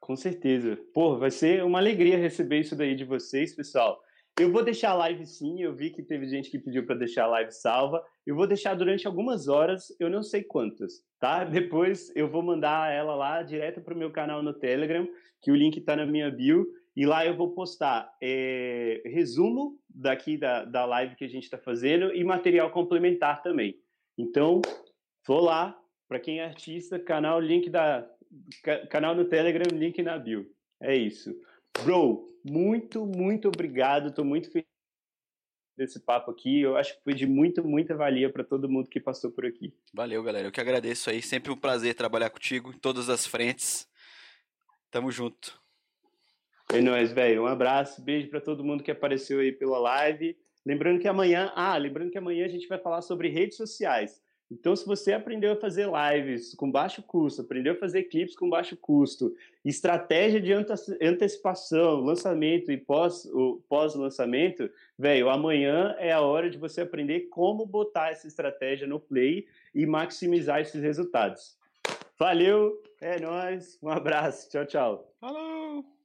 Com certeza. Pô, vai ser uma alegria receber isso daí de vocês, pessoal. Eu vou deixar a live sim, eu vi que teve gente que pediu para deixar a live salva. Eu vou deixar durante algumas horas, eu não sei quantas, tá? Depois eu vou mandar ela lá direto para o meu canal no Telegram, que o link está na minha bio, e lá eu vou postar é, resumo daqui da, da live que a gente está fazendo e material complementar também. Então, vou lá, para quem é artista, canal, link da canal no Telegram, link na bio. É isso. Bro, muito, muito obrigado. Estou muito feliz desse papo aqui. Eu acho que foi de muito, muita valia para todo mundo que passou por aqui. Valeu, galera. Eu que agradeço aí. Sempre um prazer trabalhar contigo em todas as frentes. Tamo junto. É nóis, velho. Um abraço, beijo para todo mundo que apareceu aí pela live. Lembrando que amanhã, ah, lembrando que amanhã a gente vai falar sobre redes sociais. Então, se você aprendeu a fazer lives com baixo custo, aprendeu a fazer clipes com baixo custo, estratégia de antecipação, lançamento e pós-lançamento, pós velho, amanhã é a hora de você aprender como botar essa estratégia no play e maximizar esses resultados. Valeu, é nóis, um abraço, tchau, tchau. Falou!